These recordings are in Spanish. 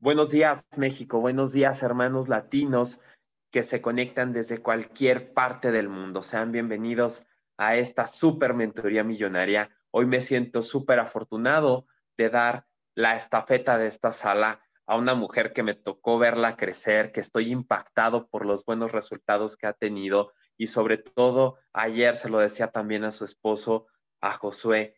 Buenos días, México. Buenos días, hermanos latinos que se conectan desde cualquier parte del mundo. Sean bienvenidos a esta super mentoría millonaria. Hoy me siento súper afortunado de dar la estafeta de esta sala a una mujer que me tocó verla crecer, que estoy impactado por los buenos resultados que ha tenido y sobre todo ayer se lo decía también a su esposo, a Josué,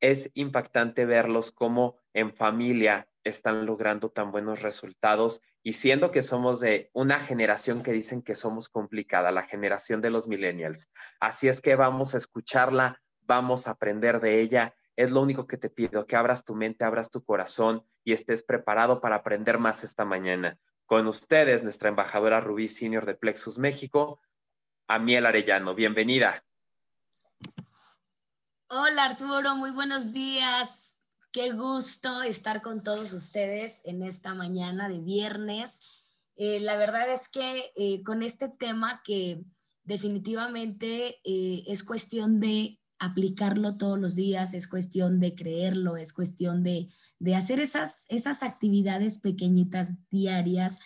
es impactante verlos como en familia están logrando tan buenos resultados y siendo que somos de una generación que dicen que somos complicada, la generación de los millennials. Así es que vamos a escucharla, vamos a aprender de ella. Es lo único que te pido, que abras tu mente, abras tu corazón y estés preparado para aprender más esta mañana. Con ustedes, nuestra embajadora Rubí Senior de Plexus México, Amiel Arellano. Bienvenida. Hola Arturo, muy buenos días. Qué gusto estar con todos ustedes en esta mañana de viernes. Eh, la verdad es que eh, con este tema que definitivamente eh, es cuestión de aplicarlo todos los días, es cuestión de creerlo, es cuestión de, de hacer esas, esas actividades pequeñitas diarias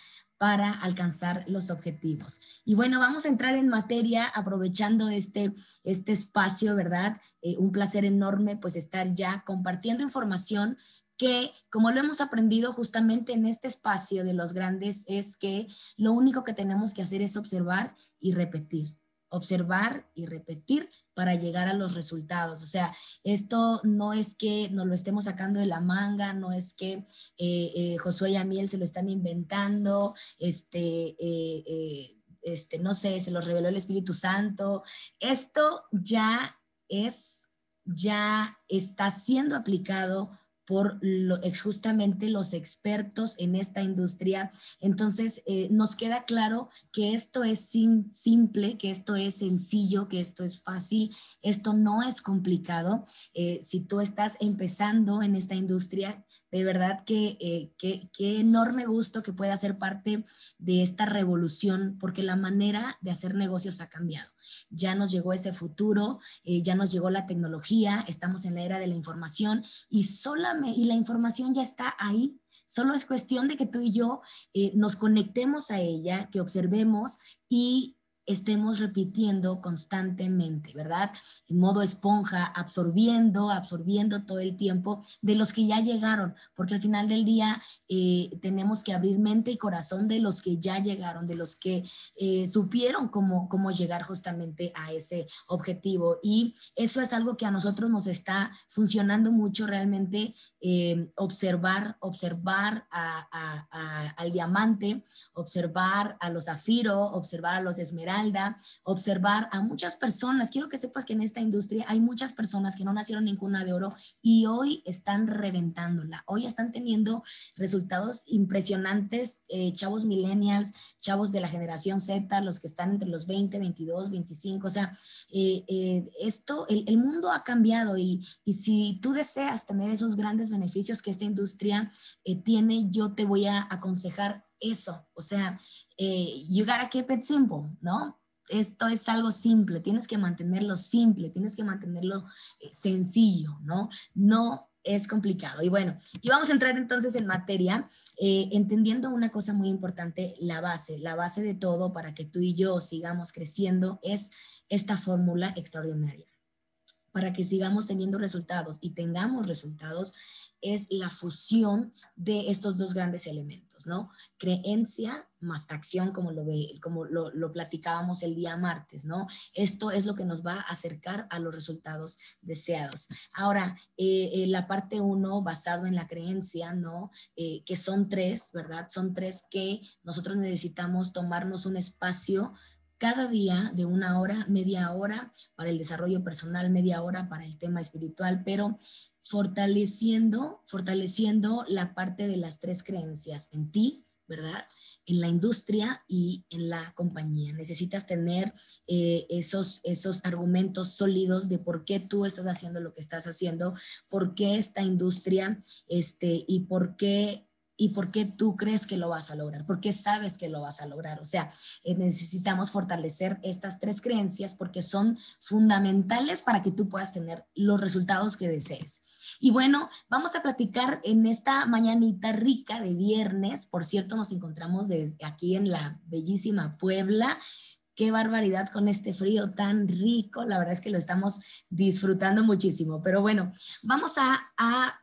para alcanzar los objetivos. Y bueno, vamos a entrar en materia aprovechando este, este espacio, ¿verdad? Eh, un placer enorme pues estar ya compartiendo información que, como lo hemos aprendido justamente en este espacio de los grandes, es que lo único que tenemos que hacer es observar y repetir observar y repetir para llegar a los resultados. O sea, esto no es que nos lo estemos sacando de la manga, no es que eh, eh, Josué y Amiel se lo están inventando, este, eh, este, no sé, se lo reveló el Espíritu Santo. Esto ya es, ya está siendo aplicado por lo, justamente los expertos en esta industria. Entonces, eh, nos queda claro que esto es simple, que esto es sencillo, que esto es fácil, esto no es complicado. Eh, si tú estás empezando en esta industria, de verdad que eh, qué enorme gusto que pueda ser parte de esta revolución, porque la manera de hacer negocios ha cambiado. Ya nos llegó ese futuro, eh, ya nos llegó la tecnología, estamos en la era de la información y, solamente, la información ya está ahí. Solo es cuestión de que tú y yo eh, nos conectemos a ella, que observemos y estemos repitiendo constantemente, ¿verdad? En modo esponja, absorbiendo, absorbiendo todo el tiempo de los que ya llegaron, porque al final del día eh, tenemos que abrir mente y corazón de los que ya llegaron, de los que eh, supieron cómo, cómo llegar justamente a ese objetivo. Y eso es algo que a nosotros nos está funcionando mucho realmente, eh, observar, observar al diamante, observar a los zafiro, observar a los esmeraldas, observar a muchas personas. Quiero que sepas que en esta industria hay muchas personas que no nacieron en cuna de oro y hoy están reventándola. Hoy están teniendo resultados impresionantes, eh, chavos millennials, chavos de la generación Z, los que están entre los 20, 22, 25. O sea, eh, eh, esto, el, el, mundo ha cambiado y, y, si tú deseas tener esos grandes beneficios que esta industria tiene, yo te voy a aconsejar eso. O sea, eh, you gotta keep it simple, ¿no? Esto es algo simple, tienes que mantenerlo simple, tienes que mantenerlo eh, sencillo, ¿no? No es complicado. Y bueno, y vamos a entrar entonces en materia, eh, entendiendo una cosa muy importante, la base, la base de todo para que tú y yo sigamos creciendo es esta fórmula extraordinaria. Para que sigamos teniendo resultados y tengamos resultados, es la fusión de estos dos grandes elementos, ¿no? Creencia más acción, como lo, ve, como lo, platicábamos el día martes, ¿no? Esto es lo que nos va a acercar a los resultados deseados. Ahora, eh, eh, la parte uno, basado en la creencia, ¿no? Eh, que son tres, ¿verdad? Son tres que nosotros necesitamos tomarnos un espacio cada día de una hora, media hora para el desarrollo personal, media hora para el tema espiritual, pero fortaleciendo, fortaleciendo la parte de las tres creencias en ti, ¿verdad? En la industria y en la compañía. Necesitas tener eh, esos, esos argumentos sólidos de por qué tú estás haciendo lo que estás haciendo, por qué esta industria este, y por qué y por qué tú crees que lo vas a lograr, por qué sabes que lo vas a lograr. O sea, eh, necesitamos fortalecer estas tres creencias porque son fundamentales para que tú puedas tener los resultados que desees. Y bueno, vamos a platicar en esta mañanita rica de viernes. Por cierto, nos encontramos desde aquí en la bellísima Puebla qué barbaridad con este frío tan rico. La verdad es que lo estamos disfrutando muchísimo. Pero bueno, vamos a,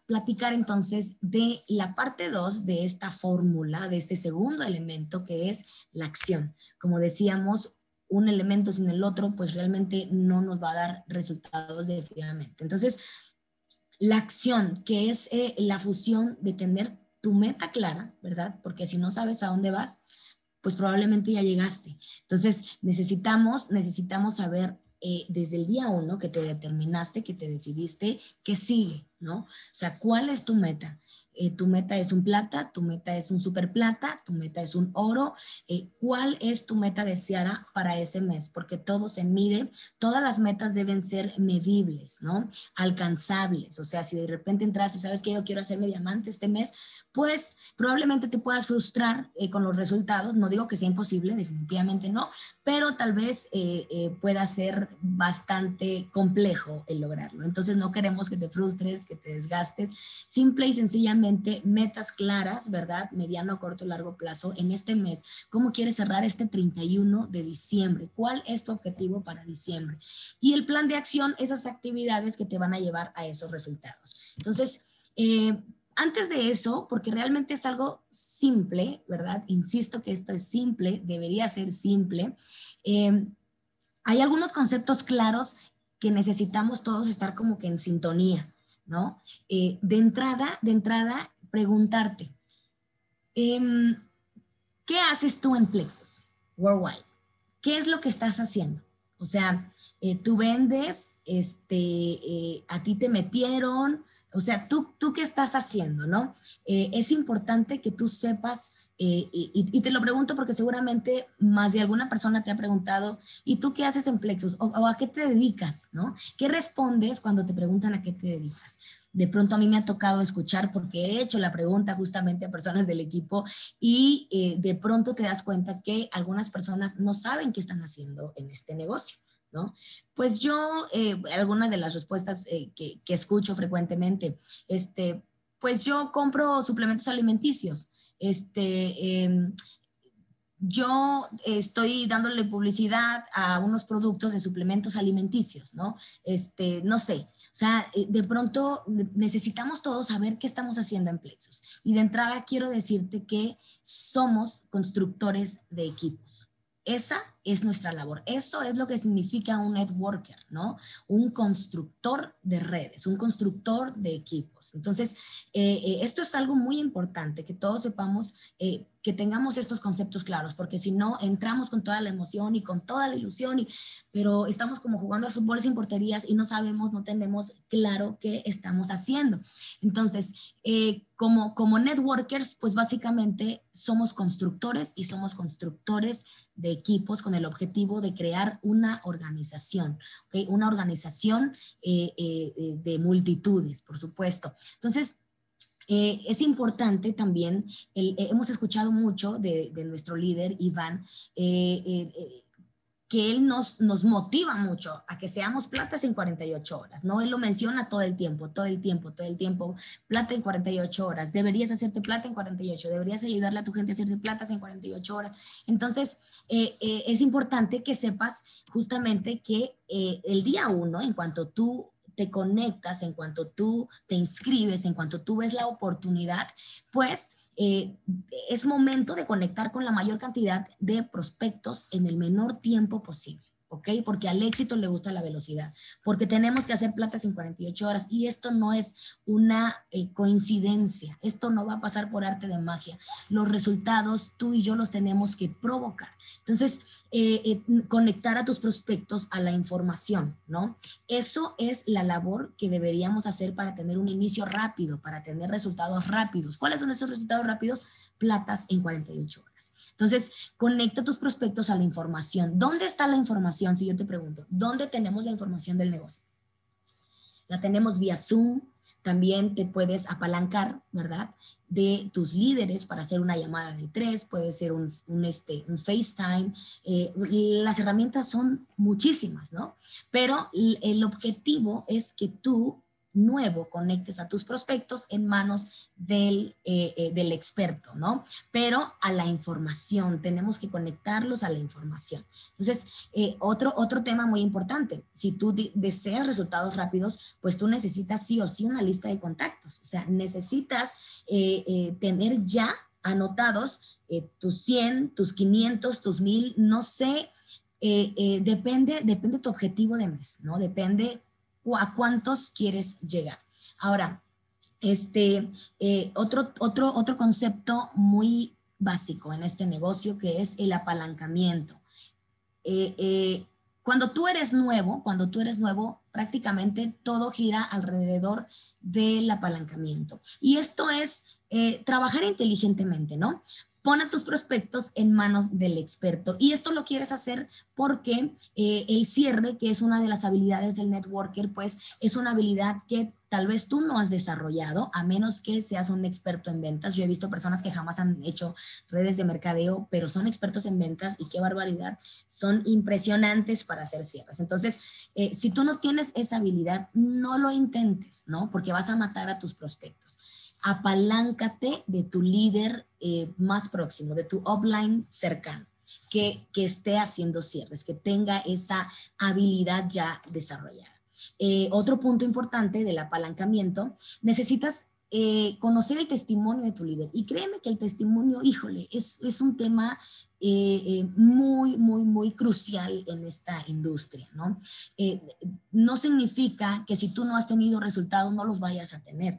platicar entonces de la parte 2 de esta fórmula, de este segundo elemento que es la acción. Como decíamos, un elemento sin el otro, pues realmente no nos va a dar resultados definitivamente. Entonces, la acción, que es eh, la fusión de tener tu meta clara, ¿verdad? Porque si no sabes a dónde vas, pues probablemente ya llegaste. Entonces, necesitamos, necesitamos saber eh, desde el día uno que te determinaste, que te decidiste, qué sigue, ¿no? O sea, ¿cuál es tu meta? Eh, tu meta es un plata, tu meta es un super plata, tu meta es un oro. Eh, ¿Cuál es tu meta deseada para ese mes? Porque todo se mide, todas las metas deben ser medibles, ¿no? Alcanzables. O sea, si de repente entras y sabes que yo quiero hacerme diamante este mes, pues probablemente te puedas frustrar eh, con los resultados. No digo que sea imposible, definitivamente no, pero tal vez pueda ser bastante complejo el lograrlo. Entonces no queremos que te frustres, que te desgastes. Simple y sencillamente metas claras, ¿verdad? Mediano, corto, largo plazo en este mes. ¿Cómo quieres cerrar este 31 de diciembre? ¿Cuál es tu objetivo para diciembre? Y el plan de acción, esas actividades que te van a llevar a esos resultados. Entonces, eh, antes de eso, porque realmente es algo simple, ¿verdad? Insisto que esto es simple, debería ser simple. Eh, hay algunos conceptos claros que necesitamos todos estar como que en sintonía. ¿No? Eh, de entrada, de entrada, preguntarte, em, ¿qué haces tú en Plexus Worldwide? ¿Qué es lo que estás haciendo? O sea, eh, tú vendes, este, eh, a ti te metieron, o sea, ¿tú, tú qué estás haciendo, ¿no? es importante que tú sepas, y, te lo pregunto porque seguramente más de alguna persona te ha preguntado, ¿y tú qué haces en Plexus? O, o, a qué te dedicas, ¿no? ¿Qué respondes cuando te preguntan a qué te dedicas? de pronto a mí me ha tocado escuchar porque he hecho la pregunta justamente a personas del equipo y eh, de pronto te das cuenta que algunas personas no saben qué están haciendo en este negocio. ¿No? Pues yo, eh, algunas de las respuestas eh, que, que, escucho frecuentemente, este, pues yo compro suplementos alimenticios, este, em, yo estoy dándole publicidad a unos productos de suplementos alimenticios, ¿no? Este, no sé, o sea, eh, de pronto necesitamos todos saber qué estamos haciendo en Plexus. Y de entrada quiero decirte que somos constructores de equipos. Esa es nuestra labor. Eso es lo que significa un networker, ¿no? Un constructor de redes, un constructor de equipos. Entonces, eh, eh, esto es algo muy importante, que todos sepamos, que tengamos estos conceptos claros, porque si no, entramos con toda la emoción y con toda la ilusión, y, pero estamos como jugando al fútbol sin porterías y no sabemos, no tenemos claro qué estamos haciendo. Entonces, eh, como, como networkers, pues básicamente somos constructores y somos constructores de equipos con el objetivo de crear una organización, una organización eh, eh, de multitudes, por supuesto. Entonces, eh, es importante también, eh, hemos escuchado mucho de, nuestro líder, Iván, eh, que él nos, nos motiva mucho a que seamos platas en 48 horas, ¿no? Él lo menciona todo el tiempo, todo el tiempo, todo el tiempo, plata en 48 horas, deberías hacerte plata en 48, deberías ayudarle a tu gente a hacerse platas en 48 horas. Entonces, es importante que sepas justamente que el día uno, en cuanto tú te conectas, en cuanto tú te inscribes, en cuanto tú ves la oportunidad, pues eh, es momento de conectar con la mayor cantidad de prospectos en el menor tiempo posible. ¿Ok? Porque al éxito le gusta la velocidad, porque tenemos que hacer platas en 48 horas y esto no es una eh, coincidencia, esto no va a pasar por arte de magia. Los resultados tú y yo los tenemos que provocar. Entonces, eh, eh, conectar a tus prospectos a la información, ¿no? Eso es la labor que deberíamos hacer para tener un inicio rápido, para tener resultados rápidos. ¿Cuáles son esos resultados rápidos? Platas en 48 horas. Entonces, conecta tus prospectos a la información. ¿Dónde está la información? Si yo te pregunto, ¿dónde tenemos la información del negocio? La tenemos vía Zoom, También te puedes apalancar, ¿verdad? De tus líderes para hacer una llamada de tres, puede ser un, este, un FaceTime. Eh, las herramientas son muchísimas, ¿no? Pero el objetivo es que tú nuevo conectes a tus prospectos en manos del, eh, eh, del, experto, ¿no? Pero a la información, tenemos que conectarlos a la información. Entonces, eh, otro, otro tema muy importante, si tú deseas resultados rápidos, pues tú necesitas sí o sí una lista de contactos, o sea, necesitas tener ya anotados tus 100, tus 500, tus 1000, no sé, depende, depende tu objetivo de mes, ¿no? Depende a cuántos quieres llegar. Ahora, este, eh, otro, otro, otro concepto muy básico en este negocio que es el apalancamiento. Eh, eh, cuando tú eres nuevo, cuando tú eres nuevo, prácticamente todo gira alrededor del apalancamiento. Y esto es trabajar inteligentemente, ¿no? Pon a tus prospectos en manos del experto. Y esto lo quieres hacer porque eh, el cierre, que es una de las habilidades del networker, pues es una habilidad que tal vez tú no has desarrollado, a menos que seas un experto en ventas. Yo he visto personas que jamás han hecho redes de mercadeo, pero son expertos en ventas y qué barbaridad, son impresionantes para hacer cierres. Entonces, eh, si tú no tienes esa habilidad, no lo intentes, ¿no? Porque vas a matar a tus prospectos apaláncate de tu líder eh, más próximo, de tu offline cercano, que, esté haciendo cierres, que tenga esa habilidad ya desarrollada. Eh, otro punto importante del apalancamiento, necesitas eh, conocer el testimonio de tu líder. Y créeme que el testimonio, híjole, es, es un tema muy, muy, muy crucial en esta industria, ¿no? no significa que si tú no has tenido resultados no los vayas a tener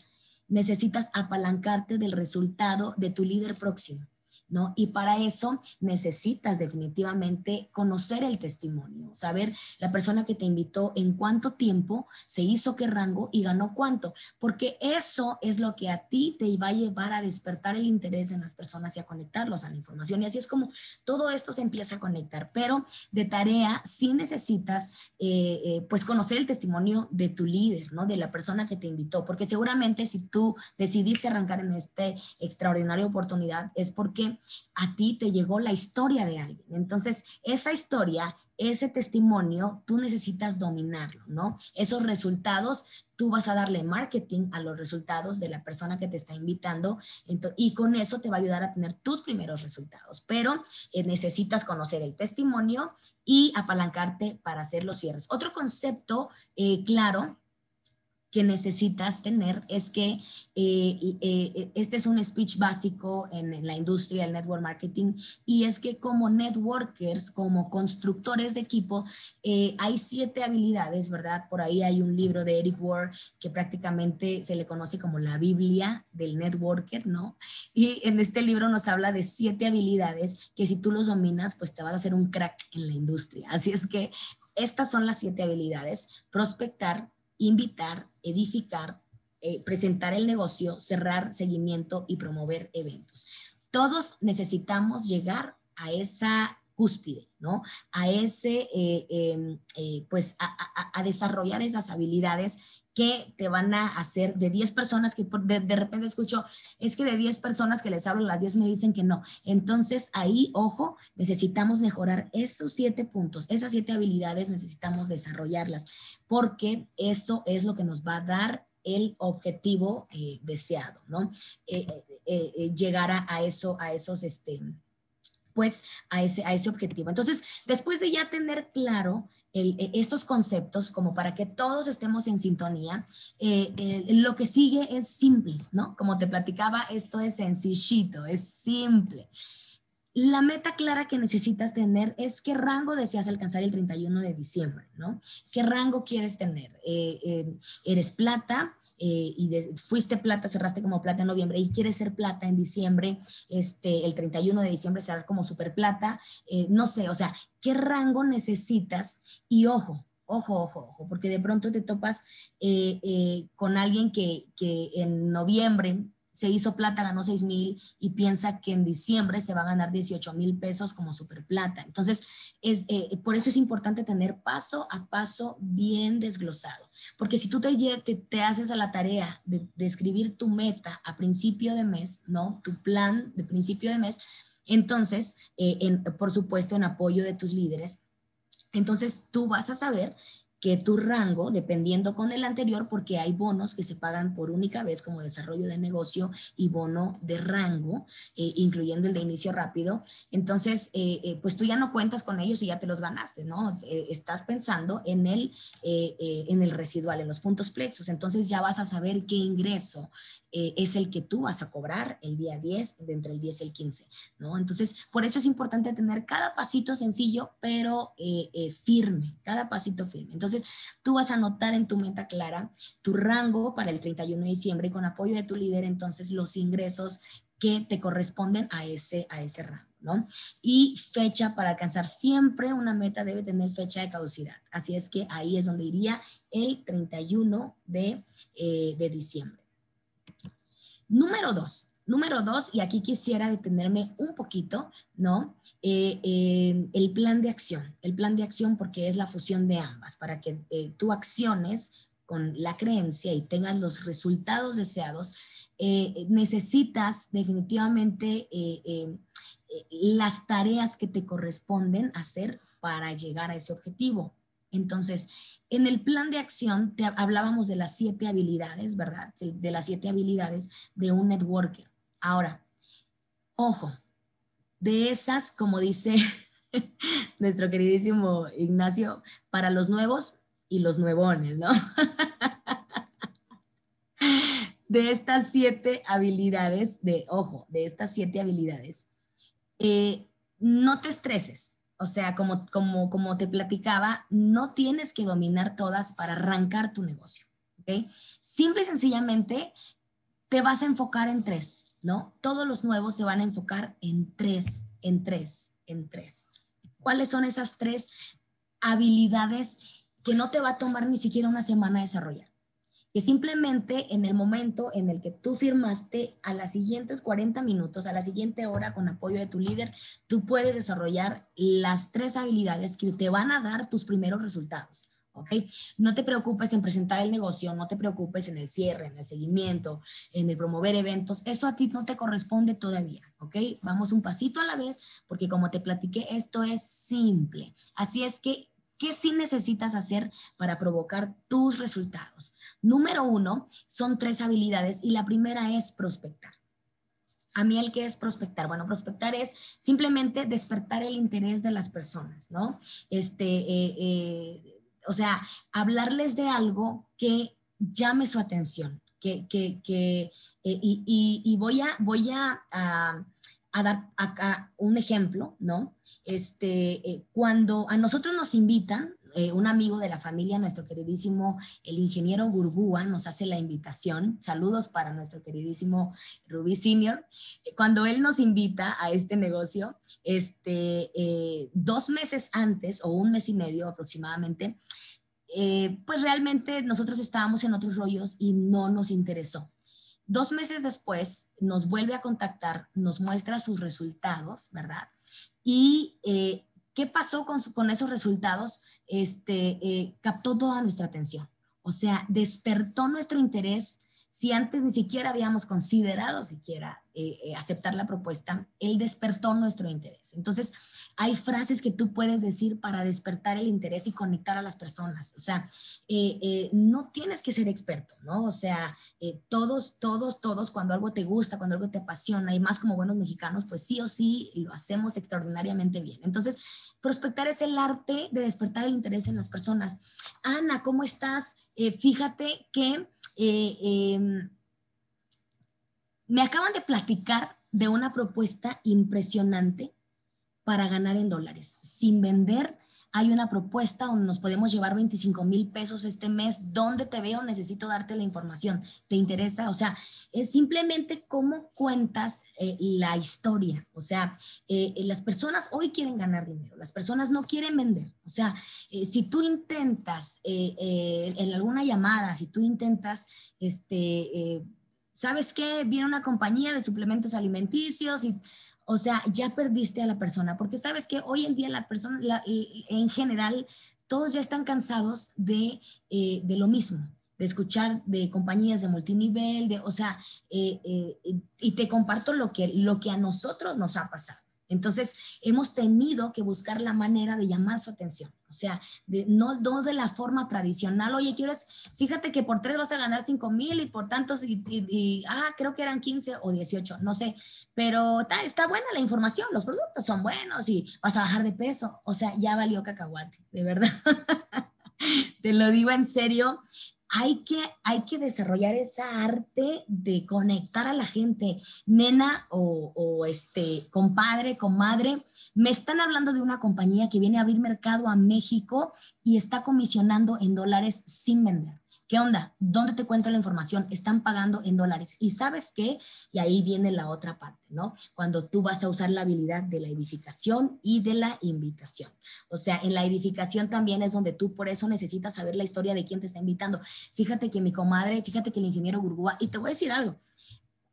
necesitas apalancarte del resultado de tu líder próximo. ¿No? Y para eso necesitas definitivamente conocer el testimonio, saber la persona que te invitó en cuánto tiempo se hizo qué rango y ganó cuánto, porque eso es lo que a ti te va a llevar a despertar el interés en las personas y a conectarlos a la información. Y así es como todo esto se empieza a conectar, pero de tarea sí necesitas eh, eh, pues conocer el testimonio de tu líder, ¿no? De la persona que te invitó, porque seguramente si tú decidiste arrancar en esta extraordinaria oportunidad es porque a ti te llegó la historia de alguien. Entonces, esa historia, ese testimonio, tú necesitas dominarlo, ¿no? Esos resultados, tú vas a darle marketing a los resultados de la persona que te está invitando y con eso te va a ayudar a tener tus primeros resultados. Pero eh, necesitas conocer el testimonio y apalancarte para hacer los cierres. Otro concepto eh, claro que necesitas tener es que eh, eh, este es un speech básico en, la industria del network marketing y es que como networkers, como constructores de equipo, eh, hay siete habilidades, ¿verdad? Por ahí hay un libro de Eric Ward que prácticamente se le conoce como la Biblia del networker, ¿no? Y en este libro nos habla de siete habilidades que si tú los dominas, pues te vas a hacer un crack en la industria. Así es que estas son las siete habilidades, prospectar, invitar, edificar, eh, presentar el negocio, cerrar seguimiento y promover eventos. Todos necesitamos llegar a esa cúspide, ¿no? A ese, eh, em, eh, pues, a, desarrollar esas habilidades que te van a hacer de 10 personas que de, de, repente escucho, es que de 10 personas que les hablo, las 10 me dicen que no. Entonces ahí, ojo, necesitamos mejorar esos siete puntos, esas siete habilidades necesitamos desarrollarlas, porque eso es lo que nos va a dar el objetivo eh, deseado, ¿no? Eh, eh, llegar a, a, eso, a esos, este, pues a ese, a ese objetivo. Entonces, después de ya tener claro e, estos conceptos, como para que todos estemos en sintonía, eh, lo que sigue es simple, ¿no? Como te platicaba, esto es sencillito, es simple. La meta clara que necesitas tener es qué rango deseas alcanzar el 31 de diciembre, ¿no? ¿Qué rango quieres tener? Eh, eh, ¿Eres plata? Eh, y fuiste plata, cerraste como plata en noviembre y quieres ser plata en diciembre, este, el 31 de diciembre cerrar como super plata, no sé, o sea, ¿qué rango necesitas? Y ojo, ojo, ojo, ojo, porque de pronto te topas con alguien que, que en noviembre se hizo plata, ganó 6 mil y piensa que en diciembre se va a ganar 18 mil pesos como super plata. Entonces, es, eh, por eso es importante tener paso a paso bien desglosado. Porque si tú te, te, haces a la tarea de, escribir tu meta a principio de mes, ¿no? Tu plan de principio de mes, entonces, eh, por supuesto, en apoyo de tus líderes, entonces tú vas a saber que tu rango, dependiendo con el anterior, porque hay bonos que se pagan por única vez como desarrollo de negocio y bono de rango, eh, incluyendo el de inicio rápido. Entonces, eh, eh, pues tú ya no cuentas con ellos y ya te los ganaste, ¿no? estás pensando en el, en el residual, en los puntos plexos. Entonces ya vas a saber qué ingreso es el que tú vas a cobrar el día 10, de entre el 10 y el 15, ¿no? Entonces, por eso es importante tener cada pasito sencillo, pero firme, cada pasito firme. Entonces, tú vas a anotar en tu meta clara tu rango para el 31 de diciembre y con apoyo de tu líder, entonces los ingresos que te corresponden a ese, a ese rango. ¿no? Y fecha para alcanzar siempre una meta debe tener fecha de caducidad. Así es que ahí es donde iría el 31 de, eh, de diciembre. Número dos, Número dos, y aquí quisiera detenerme un poquito, ¿no? Eh, eh, el plan de acción. El plan de acción porque es la fusión de ambas, para que eh, tú acciones con la creencia y tengas los resultados deseados, necesitas definitivamente las tareas que te corresponden hacer para llegar a ese objetivo. Entonces, en el plan de acción te hablábamos de las siete habilidades, ¿verdad? De las siete habilidades de un networker. Ahora, ojo, de esas, como dice nuestro queridísimo Ignacio, para los nuevos y los nuevones, ¿no? de estas siete habilidades, de, ojo, de estas siete habilidades, eh, no te estreses. O sea, como, como, como te platicaba, no tienes que dominar todas para arrancar tu negocio. ¿okay? Simple y sencillamente te vas a enfocar en tres. ¿no? Todos los nuevos se van a enfocar en tres, en tres, en tres. ¿Cuáles son esas tres habilidades que no te va a tomar ni siquiera una semana desarrollar? Que simplemente en el momento en el que tú firmaste, a las siguientes 40 minutos, a la siguiente hora, con apoyo de tu líder, tú puedes desarrollar las tres habilidades que te van a dar tus primeros resultados. ¿ok? No te preocupes en presentar el negocio, no te preocupes en el cierre, en el seguimiento, en el promover eventos, eso a ti no te corresponde todavía, ¿ok? Vamos un pasito a la vez, porque como te platiqué, esto es simple. Así es que, ¿qué sí necesitas hacer para provocar tus resultados? Número uno, son tres habilidades y la primera es prospectar. A mí el que es prospectar, bueno, prospectar es simplemente despertar el interés de las personas, ¿no? Este, eh, eh, o sea, hablarles de algo que llame su atención, que, que, que eh, y, voy a, voy a, a, dar acá un ejemplo, ¿no? Este, eh, cuando a nosotros nos invitan, eh, un amigo de la familia, nuestro queridísimo, el ingeniero Gurgúa, nos hace la invitación. Saludos para nuestro queridísimo Rubí Senior. Eh, cuando él nos invita a este negocio, este, dos meses antes o un mes y medio aproximadamente, pues realmente nosotros estábamos en otros rollos y no nos interesó. Dos meses después nos vuelve a contactar, nos muestra sus resultados, ¿verdad? Y ¿Qué pasó con, esos resultados? Este, eh, captó toda nuestra atención. O sea, despertó nuestro interés si antes ni siquiera habíamos considerado siquiera eh, eh, aceptar la propuesta, él despertó nuestro interés. Entonces, hay frases que tú puedes decir para despertar el interés y conectar a las personas. O sea, eh, no tienes que ser experto, ¿no? O sea, todos, todos, todos, cuando algo te gusta, cuando algo te apasiona, y más como buenos mexicanos, pues sí o sí lo hacemos extraordinariamente bien. Entonces, prospectar es el arte de despertar el interés en las personas. Ana, ¿cómo estás? fíjate que eh, em, me acaban de platicar de una propuesta impresionante para ganar en dólares, sin vender hay una propuesta donde nos podemos llevar 25 mil pesos este mes. ¿Dónde te veo? Necesito darte la información. ¿Te interesa? O sea, es simplemente cómo cuentas eh, la historia. O sea, eh, eh, las personas hoy quieren ganar dinero, las personas no quieren vender. O sea, si tú intentas en alguna llamada, si tú intentas este, ¿sabes qué? Viene una compañía de suplementos alimenticios y, o sea, ya perdiste a la persona, porque sabes que hoy en día la persona, en general, todos ya están cansados de, eh, de lo mismo de escuchar de compañías de multinivel, de, o sea, eh, eh, y te comparto lo que, lo que a nosotros nos ha pasado. Entonces, hemos tenido que buscar la manera de llamar su atención. O sea, no, de la forma tradicional. Oye, quieres, fíjate que por tres vas a ganar cinco mil y por tantos, y, ah, creo que eran 15 o 18, no sé. Pero está, está buena la información, los productos son buenos y vas a bajar de peso. O sea, ya valió cacahuate, de verdad. Te lo digo en serio hay que, hay que desarrollar esa arte de conectar a la gente. Nena o, o este compadre, comadre, me están hablando de una compañía que viene a abrir mercado a México y está comisionando en dólares sin vender. ¿Qué onda? ¿Dónde te cuento la información? Están pagando en dólares. ¿Y sabes qué? Y ahí viene la otra parte, ¿no? Cuando tú vas a usar la habilidad de la edificación y de la invitación. O sea, en la edificación también es donde tú por eso necesitas saber la historia de quién te está invitando. Fíjate que mi comadre, fíjate que el ingeniero Gurgúa, y te voy a decir algo,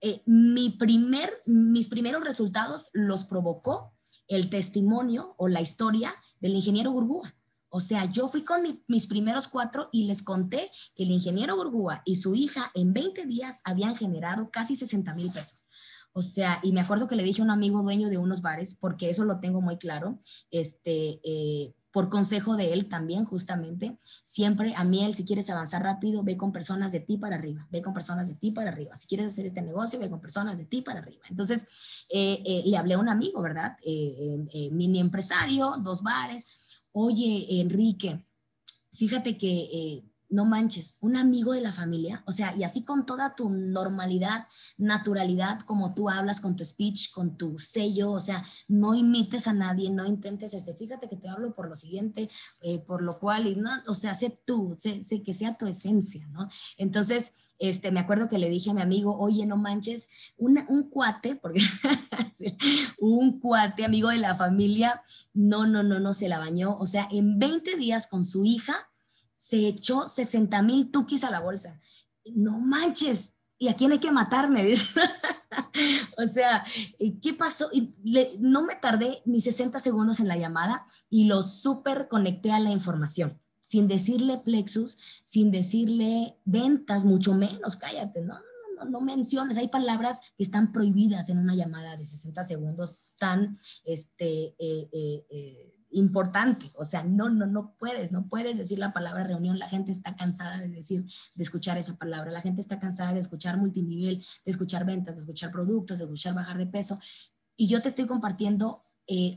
eh, mi primer, mis primeros resultados los provocó el testimonio o la historia del ingeniero Gurgúa. O sea, yo fui con mis primeros cuatro y les conté que el ingeniero Burgúa y su hija en 20 días habían generado casi 60 mil pesos. O sea, y me acuerdo que le dije a un amigo dueño de unos bares, porque eso lo tengo muy claro, este, eh, por consejo de él también, justamente, siempre a mí, él, si quieres avanzar rápido, ve con personas de ti para arriba, ve con personas de ti para arriba. Si quieres hacer este negocio, ve con personas de ti para arriba. Entonces, eh, eh, le hablé a un amigo, ¿verdad? mini empresario, dos bares oye, Enrique, fíjate que eh, no manches, un amigo de la familia, o sea, y así con toda tu normalidad, naturalidad, como tú hablas con tu speech, con tu sello, o sea, no imites a nadie, no intentes, este, fíjate que te hablo por lo siguiente, eh, por lo cual, no, o sea, sé tú, sé, sé que sea tu esencia, ¿no? Entonces, este, me acuerdo que le dije a mi amigo, oye, no manches, un cuate, porque un cuate, amigo de la familia, no, no, no, no se la bañó. O sea, en 20 días con su hija se echó 60 mil tukis a la bolsa. No manches, ¿y a quién hay que matarme? o sea, ¿qué pasó? Y no me tardé ni 60 segundos en la llamada y lo súper conecté a la información sin decirle plexus, sin decirle ventas, mucho menos, cállate, no, no, no, no menciones, hay palabras que están prohibidas en una llamada de 60 segundos tan este, eh, eh, eh, importante, o sea, no, no, no puedes, no puedes decir la palabra reunión, la gente está cansada de decir, de escuchar esa palabra, la gente está cansada de escuchar multinivel, de escuchar ventas, de escuchar productos, de escuchar bajar de peso, y yo te estoy compartiendo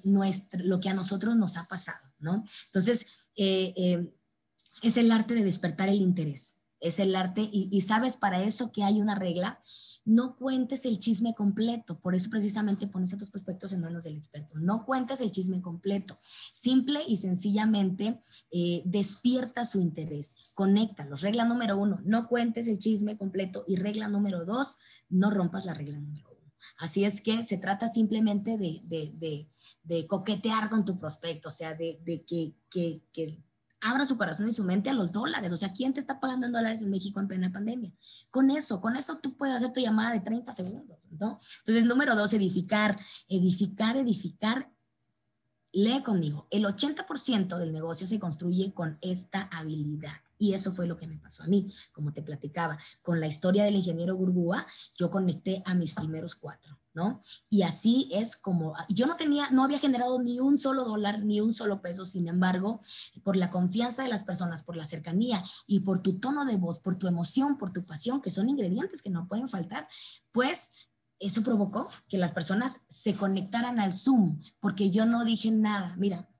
nuestro, lo que a nosotros nos ha pasado, ¿no? Entonces, es el arte de despertar el interés. Es el arte, y, sabes para eso que hay una regla, no cuentes el chisme completo, por eso precisamente pones a tus prospectos en manos del experto. No cuentes el chisme completo, simple y sencillamente eh, despierta su interés, conéctalos. Regla número uno, no cuentes el chisme completo y regla número dos, no rompas la regla número uno. Así es que se trata simplemente de, coquetear con tu prospecto, o sea, de, que, que abra su corazón y su mente a los dólares. O sea, ¿quién te está pagando en dólares en México en plena pandemia? Con eso, con eso tú puedes hacer tu llamada de 30 segundos, ¿no? Entonces, número dos, edificar, edificar, edificar. Lee conmigo, el 80% del negocio se construye con esta habilidad. Y eso fue lo que me pasó a mí, como te platicaba. Con la historia del ingeniero Gurgúa, yo conecté a mis primeros cuatro, ¿no? Y así es como, yo no tenía, no había generado ni un solo dólar, ni un solo peso, sin embargo, por la confianza de las personas, por la cercanía y por tu tono de voz, por tu emoción, por tu pasión, que son ingredientes que no pueden faltar, pues eso provocó que las personas se conectaran al Zoom, porque yo no dije nada, mira,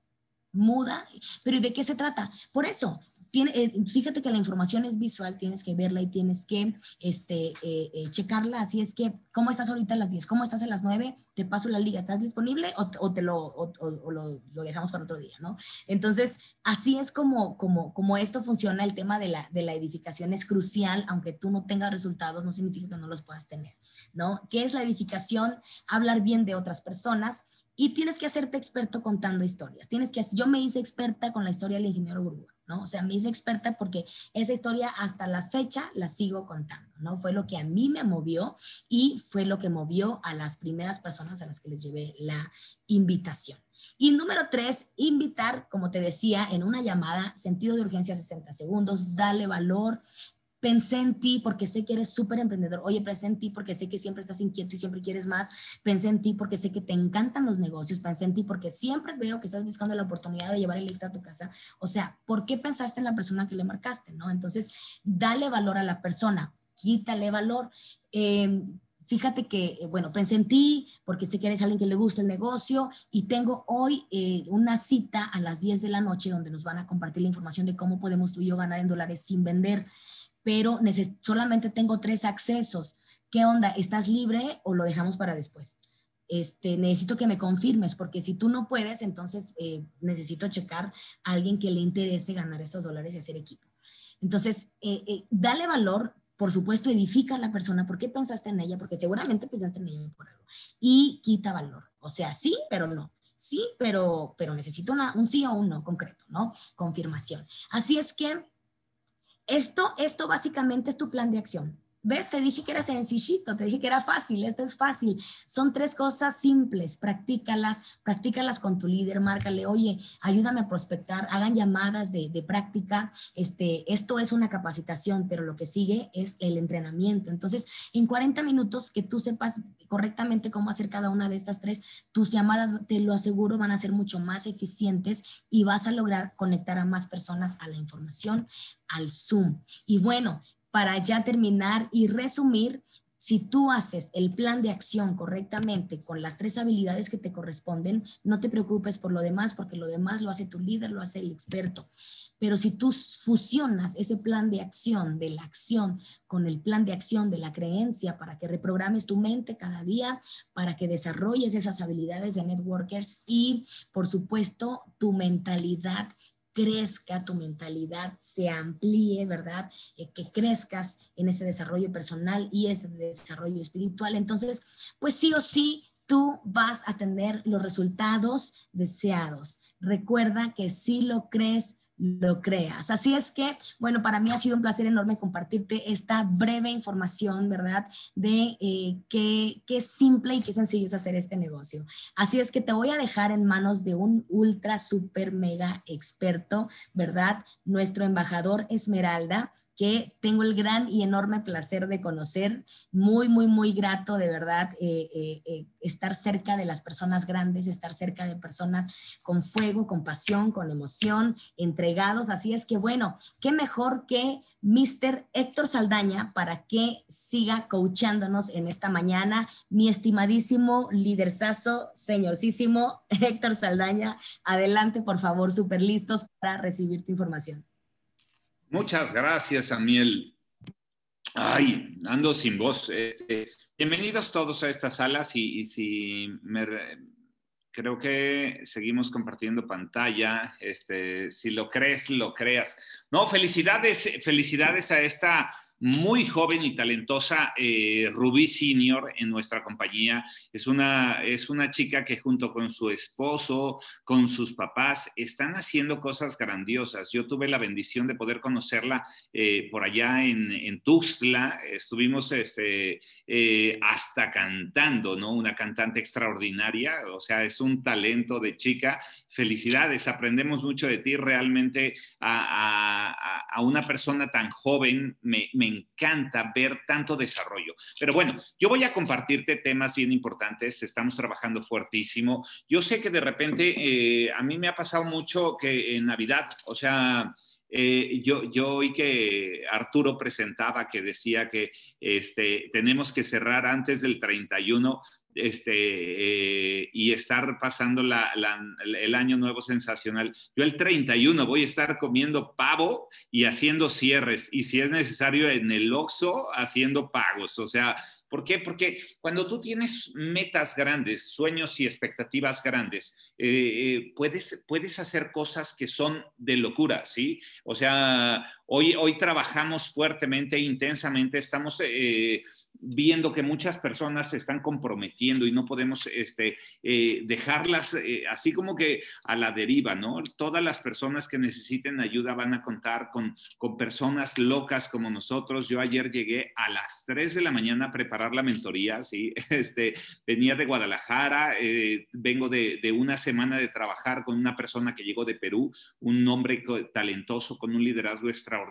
muda, pero ¿y de qué se trata? Por eso, eh, fíjate que la información es visual, tienes que verla y tienes que este, eh, eh, checarla. Así es que, ¿cómo estás ahorita a las 10? ¿Cómo estás a las 9? Te paso la liga. ¿Estás disponible o, te lo, lo, dejamos para otro día? ¿no? Entonces, así es como, como, como esto funciona. El tema de la, de la edificación es crucial. Aunque tú no tengas resultados, no significa que no los puedas tener. ¿no? ¿Qué es la edificación? Hablar bien de otras personas y tienes que hacerte experto contando historias. Tienes que, yo me hice experta con la historia del ingeniero Burgua ¿no? O sea, me hice experta porque esa historia hasta la fecha la sigo contando, ¿no? Fue lo que a mí me movió y fue lo que movió a las primeras personas a las que les llevé la invitación. Y número tres, invitar, como te decía, en una llamada, sentido de urgencia 60 segundos, dale valor, pensé en ti porque sé que eres súper emprendedor. Oye, pensé en ti porque sé que siempre estás inquieto y siempre quieres más. Pensé en ti porque sé que te encantan los negocios. Pensé en ti porque siempre veo que estás buscando la oportunidad de llevar el extra a tu casa. O sea, ¿por qué pensaste en la persona que le marcaste? ¿no? Entonces, dale valor a la persona, quítale valor. Em, fíjate que, eh, bueno, pensé en ti porque sé que eres alguien que le gusta el negocio y tengo hoy eh, una cita a las 10 de la noche donde nos van a compartir la información de cómo podemos tú y yo ganar en dólares sin vender pero solamente tengo tres accesos. ¿Qué onda? ¿Estás libre o lo dejamos para después? Este, necesito que me confirmes, porque si tú no puedes, entonces eh, necesito checar a alguien que le interese ganar estos dólares y hacer equipo. Entonces, eh, eh, dale valor, por supuesto, edifica a la persona. ¿Por qué pensaste en ella? Porque seguramente pensaste en ella por algo. Y quita valor. O sea, sí, pero no. Sí, pero, pero necesito un sí o un no concreto, ¿no? Confirmación. Así es que esto, esto básicamente es tu plan de acción. ¿Ves? Te dije que era sencillito, te dije que era fácil, esto es fácil. Son tres cosas simples, practícalas, practícalas con tu líder, márcale, oye, ayúdame a prospectar, hagan llamadas de, de, práctica. Este, esto es una capacitación, pero lo que sigue es el entrenamiento. Entonces, en 40 minutos que tú sepas correctamente cómo hacer cada una de estas tres, tus llamadas, te lo aseguro, van a ser mucho más eficientes y vas a lograr conectar a más personas a la información, al Zoom. Y bueno, para ya terminar y resumir, si tú haces el plan de acción correctamente con las tres habilidades que te corresponden, no te preocupes por lo demás, porque lo demás lo hace tu líder, lo hace el experto. Pero si tú fusionas ese plan de acción de la acción con el plan de acción de la creencia para que reprogrames tu mente cada día, para que desarrolles esas habilidades de networkers y, por supuesto, tu mentalidad crezca tu mentalidad, se amplíe, ¿verdad? Eh, que crezcas en ese desarrollo personal y ese desarrollo espiritual. Entonces, pues sí o sí, tú vas a tener los resultados deseados. Recuerda que si lo crees, lo creas. Así es que, bueno, para mí ha sido un placer enorme compartirte esta breve información, ¿verdad? De eh, qué, qué simple y qué sencillo es hacer este negocio. Así es que te voy a dejar en manos de un ultra, super, mega experto, ¿verdad? Nuestro embajador Esmeralda que tengo el gran y enorme placer de conocer. Muy, muy, muy grato, de verdad, eh, eh, eh, estar cerca de las personas grandes, estar cerca de personas con fuego, con pasión, con emoción, entregados. Así es que, bueno, qué mejor que Mr. Héctor Saldaña para que siga coachándonos en esta mañana. Mi estimadísimo liderzazo, señorcísimo Héctor Saldaña, adelante, por favor, súper listos para recibir tu información. Muchas gracias, Amiel. Ay, ando sin voz. Este, bienvenidos todos a estas salas y, si me, creo que seguimos compartiendo pantalla. Este, si lo crees, lo creas. No, felicidades, felicidades a esta muy joven y talentosa eh, Rubí Senior en nuestra compañía. Es una, es una chica que junto con su esposo, con sus papás, están haciendo cosas grandiosas. Yo tuve la bendición de poder conocerla eh, por allá en, en, Tuxtla. Estuvimos este, eh, hasta cantando, ¿no? Una cantante extraordinaria. O sea, es un talento de chica. Felicidades, aprendemos mucho de ti. Realmente a, a, una persona tan joven me, me encanta ver tanto desarrollo. Pero bueno, yo voy a compartirte temas bien importantes, estamos trabajando fuertísimo. Yo sé que de repente eh, a mí me ha pasado mucho que en Navidad, o sea... Eh, yo, yo oí que Arturo presentaba que decía que este, tenemos que cerrar antes del 31 este, eh, y estar pasando el año nuevo sensacional. Yo el 31 voy a estar comiendo pavo y haciendo cierres y si es necesario en el Oxxo haciendo pagos. O sea, ¿Por qué? Porque cuando tú tienes metas grandes, sueños y expectativas grandes, eh, puedes, puedes hacer cosas que son de locura, ¿sí? O sea, Hoy, hoy trabajamos fuertemente e intensamente, estamos eh, viendo que muchas personas se están comprometiendo y no podemos este, eh, dejarlas eh, así como que a la deriva, ¿no? Todas las personas que necesiten ayuda van a contar con, con personas locas como nosotros. Yo ayer llegué a las 3 de la mañana a preparar la mentoría, ¿sí? Este, venía de Guadalajara, eh, vengo de, de, una semana de trabajar con una persona que llegó de Perú, un hombre talentoso con un liderazgo extraordinario.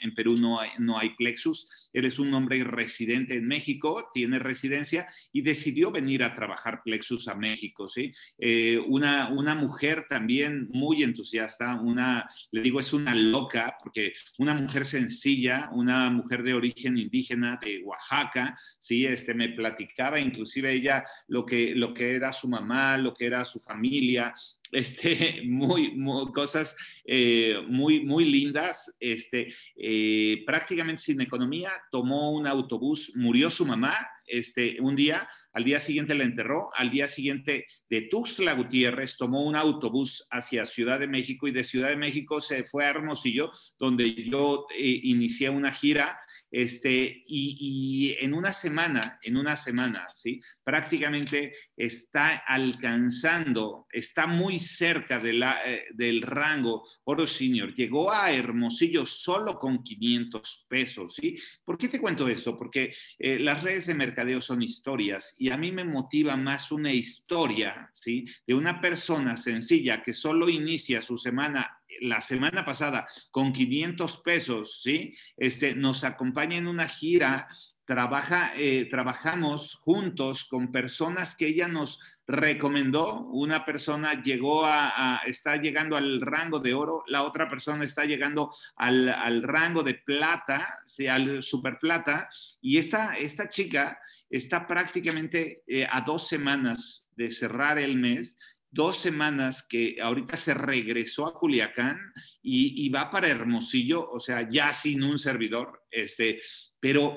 En Perú no hay, no hay plexus, él es un hombre residente en México, tiene residencia y decidió venir a trabajar Plexus a México, ¿sí? Eh, una, una mujer también muy entusiasta, una, le digo, es una loca, porque una mujer sencilla, una mujer de origen indígena de Oaxaca, ¿sí? Este, me platicaba inclusive ella lo que, lo que era su mamá, lo que era su familia, este, muy, cosas eh, muy, muy lindas. Este, eh, prácticamente sin economía, tomó un autobús, murió su mamá este, un día, al día siguiente la enterró, al día siguiente de Tuxtla Gutiérrez tomó un autobús hacia Ciudad de México y de Ciudad de México se fue a Hermosillo, donde yo eh, inicié una gira este, y, en una semana, en una semana, ¿sí? Prácticamente está alcanzando, está muy cerca de eh, del rango Oro Senior. Llegó a Hermosillo solo con 500 pesos, ¿sí? ¿Por qué te cuento esto? Porque eh, las redes de mercadeo son historias y a mí me motiva más una historia, ¿sí? De una persona sencilla que solo inicia su semana la semana pasada con 500 pesos, ¿sí? Este, nos acompaña en una gira, trabaja, eh, trabajamos juntos con personas que ella nos recomendó. Una persona llegó a, está llegando al rango de oro, la otra persona está llegando al, rango de plata, ¿sí? al superplata, y esta, esta chica está prácticamente eh, a dos semanas de cerrar el mes dos semanas que ahorita se regresó a Culiacán y, va para Hermosillo, o sea, ya sin un servidor, este, pero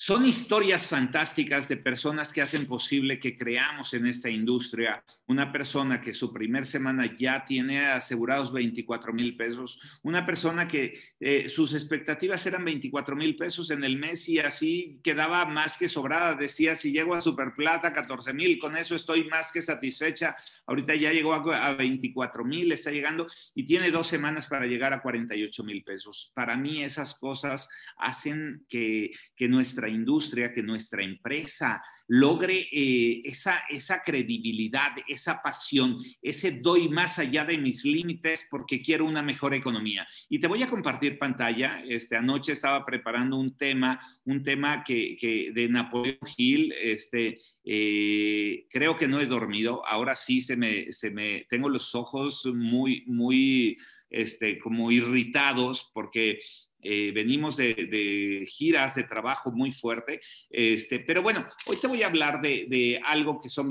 son historias fantásticas de personas que hacen posible que creamos en esta industria. Una persona que su primer semana ya tiene asegurados 24 mil pesos. Una persona que eh, sus expectativas eran 24 mil pesos en el mes y así quedaba más que sobrada. Decía, si llego a Superplata, 14 mil, con eso estoy más que satisfecha. Ahorita ya llegó a, 24 mil, está llegando y tiene dos semanas para llegar a 48 mil pesos. Para mí esas cosas hacen que, que nuestra industria, que nuestra empresa logre eh, esa, esa credibilidad, esa pasión, ese doy más allá de mis límites porque quiero una mejor economía. Y te voy a compartir pantalla. Este, anoche estaba preparando un tema, un tema que, que de Napoleón Hill. Este, eh, creo que no he dormido. Ahora sí se me, se me, tengo los ojos muy, muy, este, como irritados porque eh, venimos de, giras de trabajo muy fuerte, este, pero bueno, hoy te voy a hablar de, algo, que son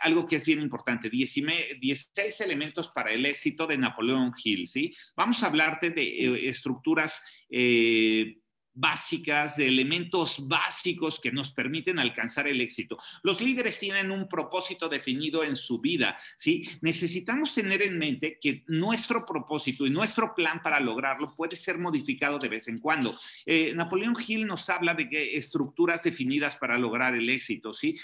algo que es bien importante, 16 elementos para el éxito de Napoleón Hill, ¿sí? Vamos a hablarte de eh, estructuras eh, básicas, de elementos básicos que nos permiten alcanzar el éxito. Los líderes tienen un propósito definido en su vida, ¿sí? Necesitamos tener en mente que nuestro propósito y nuestro plan para lograrlo puede ser modificado de vez en cuando. Eh, Napoleón Hill nos habla de que estructuras definidas para lograr el éxito, ¿sí?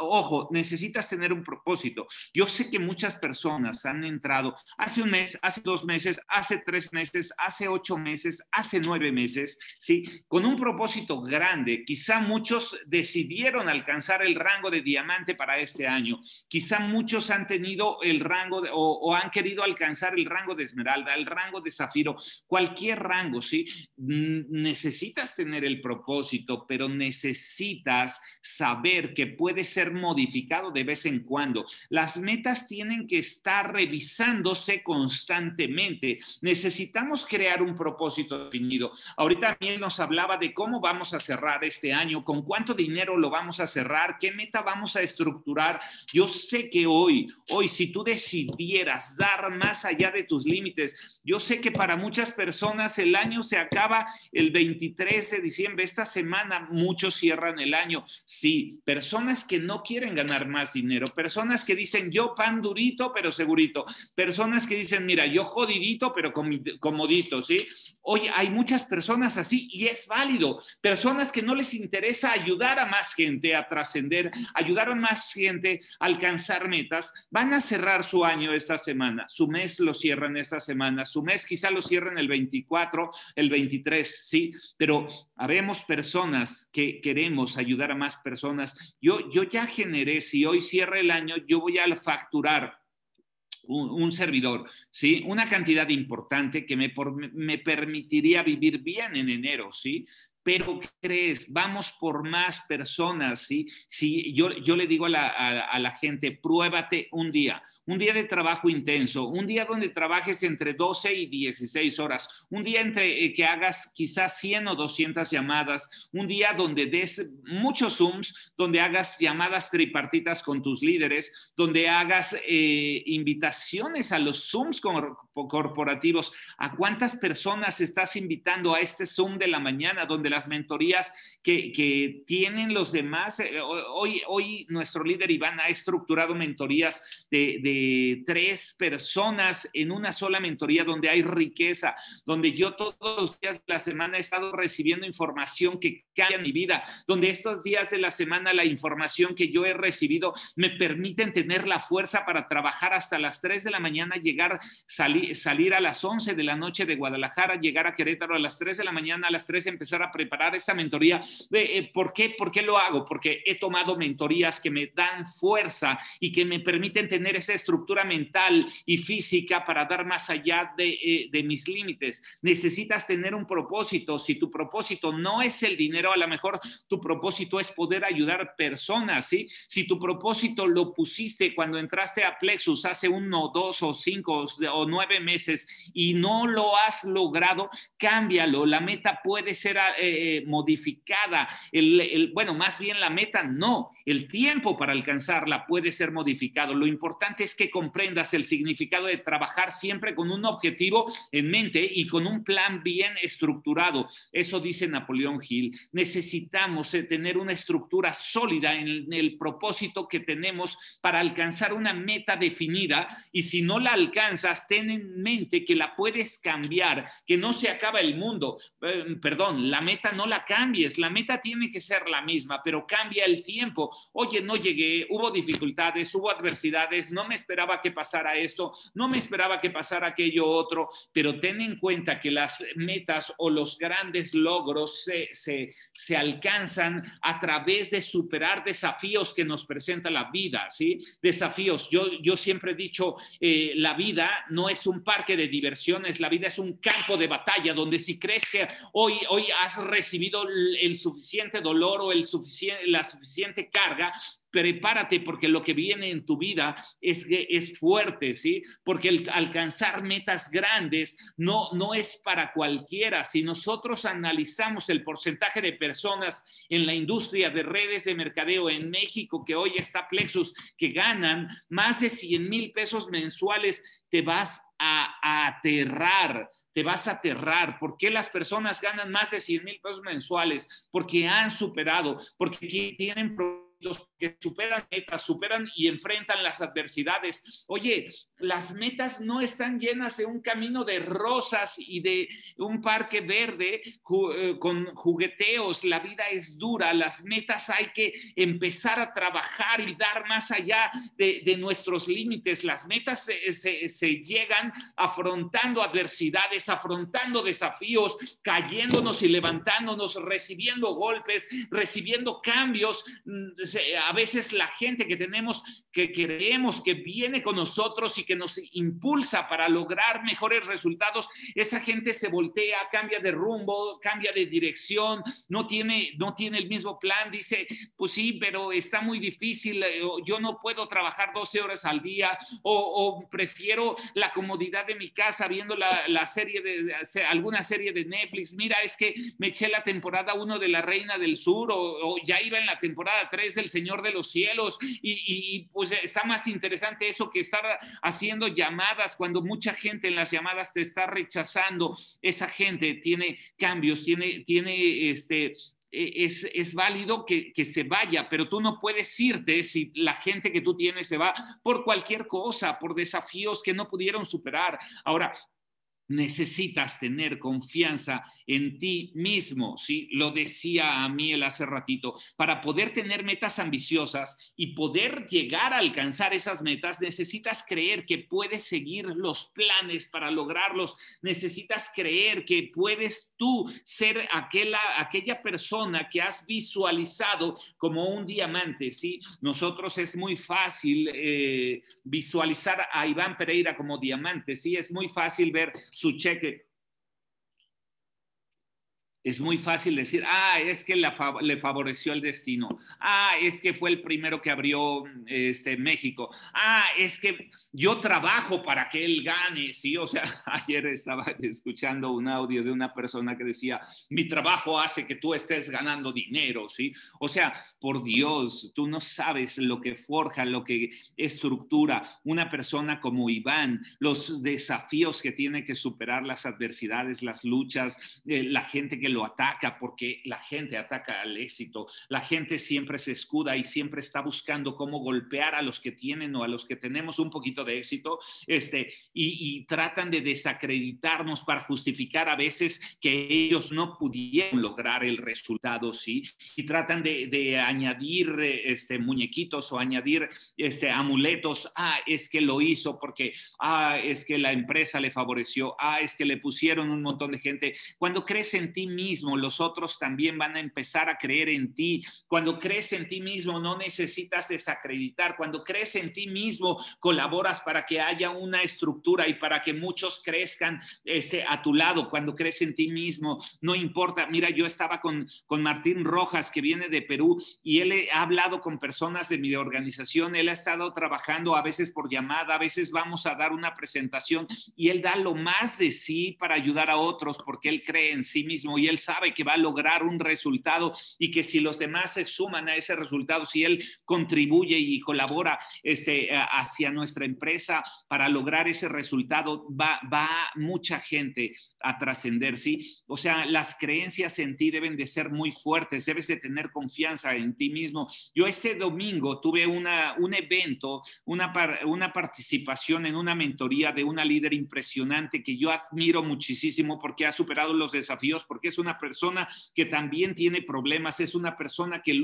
ojo, necesitas tener un propósito. Yo sé que muchas personas han entrado hace un mes, hace dos meses, hace tres meses, hace ocho meses, hace nueve meses, ¿sí? Con un propósito grande. Quizá muchos decidieron alcanzar el rango de diamante para este año. Quizá muchos han tenido el rango o, han querido alcanzar el rango de esmeralda, el rango de zafiro, cualquier rango, ¿sí? Necesitas tener el propósito, pero necesitas saber que puede ser modificado de vez en cuando. Las metas tienen que estar revisándose constantemente. Necesitamos crear un propósito definido. Ahorita también nos nos hablaba de cómo vamos a cerrar este año, con cuánto dinero lo vamos a cerrar, qué meta vamos a estructurar. Yo sé que hoy, hoy, si tú decidieras dar más allá de tus límites, yo sé que para muchas personas el año se acaba el 23 de diciembre. Esta semana muchos cierran el año. Sí, personas que no quieren ganar más dinero, personas que dicen yo pan durito, pero segurito, personas que dicen, mira, yo jodidito, pero comodito, ¿sí? Hoy hay muchas personas así y es válido. Personas que no les interesa ayudar a más gente a trascender, ayudar a más gente a alcanzar metas, van a cerrar su año esta semana. Su mes lo cierran esta semana. Su mes quizá lo cierran el 24, el 23, sí. Pero habemos personas que queremos ayudar a más personas. Yo, yo ya generé, si hoy cierra el año, yo voy a facturar un, servidor, ¿sí? Una cantidad importante que me, me permitiría vivir bien en enero, ¿sí? Pero crees? Vamos por más personas, ¿sí? Si yo, yo le digo a la, a la, gente, pruébate un día, un día de trabajo intenso, un día donde trabajes entre 12 y 16 horas, un día entre eh, que hagas quizás 100 o 200 llamadas, un día donde des muchos Zooms, donde hagas llamadas tripartitas con tus líderes, donde hagas eh, invitaciones a los Zooms corporativos. ¿A cuántas personas estás invitando a este Zoom de la mañana, donde las mentorías que, que tienen los demás? Eh, hoy, hoy nuestro líder Iván ha estructurado mentorías de tres personas en una sola mentoría donde hay riqueza, donde yo todos los días de la semana he estado recibiendo información que cambia mi vida, donde estos días de la semana la información que yo he recibido me permiten tener la fuerza para trabajar hasta las 3 de la mañana, llegar, salir, salir a las 11 de la noche de Guadalajara, llegar a Querétaro a las 3 de la mañana, a las 3 empezar a preparar esta mentoría. Eh, ¿Por qué? ¿Por qué lo hago? Porque he tomado mentorías que me dan fuerza y que me permiten tener ese estructura mental y física para dar más allá eh, de, mis límites. Necesitas tener un propósito. Si tu propósito no es el dinero, a lo mejor tu propósito es poder ayudar personas, ¿sí? Si tu propósito lo pusiste cuando entraste a Plexus hace uno, dos o cinco o nueve meses y no lo has logrado, cámbialo. La meta puede ser eh, eh, modificada. el, bueno, más bien la meta no. El tiempo para alcanzarla puede ser modificado. Lo importante es que comprendas el significado de trabajar siempre con un objetivo en mente y con un plan bien estructurado. Eso dice Napoleón Hill. Necesitamos eh, tener una estructura sólida en el propósito que tenemos para alcanzar una meta definida y si no la alcanzas, ten en mente que la puedes cambiar, que no se acaba el mundo. Eh, perdón, la meta no la cambies, la meta tiene que ser la misma, pero cambia el tiempo. Oye, no llegué, hubo dificultades, hubo adversidades, no me esperaba que pasara esto, no me esperaba que pasara aquello otro, pero ten en cuenta que las metas o los grandes logros se, se, alcanzan a través de superar desafíos que nos presenta la vida, ¿sí? Desafíos. Yo, yo siempre he dicho, eh, la vida no es un parque de diversiones, la vida es un campo de batalla donde si crees que hoy, hoy has recibido el, suficiente dolor o el suficiente, la suficiente carga, prepárate porque lo que viene en tu vida es, es fuerte, ¿sí? Porque alcanzar metas grandes no, no es para cualquiera. Si nosotros analizamos el porcentaje de personas en la industria de redes de mercadeo en México, que hoy está Plexus, que ganan más de 100 mil pesos mensuales, te vas a, aterrar, te vas a aterrar. ¿Por qué las personas ganan más de 100 mil pesos mensuales? Porque han superado, porque tienen problemas los que superan metas, superan y enfrentan las adversidades. Oye, las metas no están llenas de un camino de rosas y de un parque verde eh, con jugueteos. La vida es dura, las metas hay que empezar a trabajar y dar más allá de, nuestros límites. Las metas se, se llegan afrontando adversidades, afrontando desafíos, cayéndonos y levantándonos, recibiendo golpes, recibiendo cambios mm, a veces la gente que tenemos, que creemos que viene con nosotros y que nos impulsa para lograr mejores resultados, esa gente se voltea, cambia de rumbo, cambia de dirección, no tiene, no tiene el mismo plan, dice, pues sí, pero está muy difícil, eh, yo no puedo trabajar 12 horas al día o, prefiero la comodidad de mi casa viendo la, serie de, alguna serie de Netflix. Mira, es que me eché la temporada 1 de La Reina del Sur o, ya iba en la temporada 3 del Señor de los Cielos y, pues está más interesante eso que estar haciendo llamadas cuando mucha gente en las llamadas te está rechazando. Esa gente tiene cambios, tiene, tiene este, e, es, es, válido que, que, se vaya, pero tú no puedes irte si la gente que tú tienes se va por cualquier cosa, por desafíos que no pudieron superar. Ahora, necesitas tener confianza en ti mismo, ¿sí? Lo decía a mí el hace ratito, para poder tener metas ambiciosas y poder llegar a alcanzar esas metas, necesitas creer que puedes seguir los planes para lograrlos, necesitas creer que puedes tú ser aquella, aquella persona que has visualizado como un diamante, ¿sí? Nosotros es muy fácil eh, visualizar a Iván Pereira como diamante, ¿sí? Es muy fácil ver su cheque es muy fácil decir, ah, es que le favoreció el destino, ah, es que fue el primero que abrió este, México, ah, es que yo trabajo para que él gane, sí, o sea, ayer estaba escuchando un audio de una persona que decía, mi trabajo hace que tú estés ganando dinero, sí, o sea, por Dios, tú no sabes lo que forja, lo que estructura una persona como Iván, los desafíos que tiene que superar, las adversidades, las luchas, eh, la gente que lo ataca porque la gente ataca al éxito. La gente siempre se escuda y siempre está buscando cómo golpear a los que tienen o a los que tenemos un poquito de éxito este, y, tratan de desacreditarnos para justificar a veces que ellos no pudieron lograr el resultado, ¿sí? Y tratan de, añadir este, muñequitos o añadir este, amuletos. Ah, es que lo hizo porque, ah, es que la empresa le favoreció. Ah, es que le pusieron un montón de gente. Cuando crees en ti mismo, los otros también van a empezar a creer en ti. Cuando crees en ti mismo, no necesitas desacreditar. Cuando crees en ti mismo, colaboras para que haya una estructura y para que muchos crezcan este, a tu lado. Cuando crees en ti mismo, no importa. Mira, yo estaba con, con Martín Rojas, que viene de Perú, y él ha hablado con personas de mi organización. Él ha estado trabajando a veces por llamada, a veces vamos a dar una presentación y él da lo más de sí para ayudar a otros porque él cree en sí mismo y él sabe que va a lograr un resultado y que si los demás se suman a ese resultado, si él contribuye y colabora este, hacia nuestra empresa para lograr ese resultado, va, va mucha gente a trascender, ¿sí? O sea, las creencias en ti deben de ser muy fuertes, debes de tener confianza en ti mismo. Yo este domingo tuve una, un evento, una, una participación en una mentoría de una líder impresionante que yo admiro muchísimo porque ha superado los desafíos, porque es una persona que también tiene problemas, es una persona que,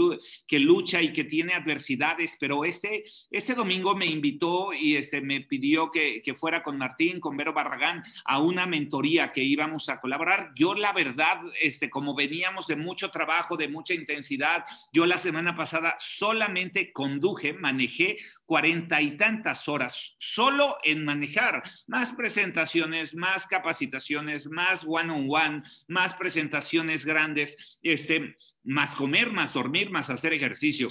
que lucha y que tiene adversidades, pero este, este domingo me invitó y este, me pidió que, que fuera con Martín, con Vero Barragán, a una mentoría que íbamos a colaborar. Yo la verdad, este, como veníamos de mucho trabajo, de mucha intensidad, yo la semana pasada solamente conduje, manejé cuarenta y tantas horas solo en manejar, más presentaciones, más capacitaciones, más one-on-one, más presentaciones grandes, este, más comer, más dormir, más hacer ejercicio.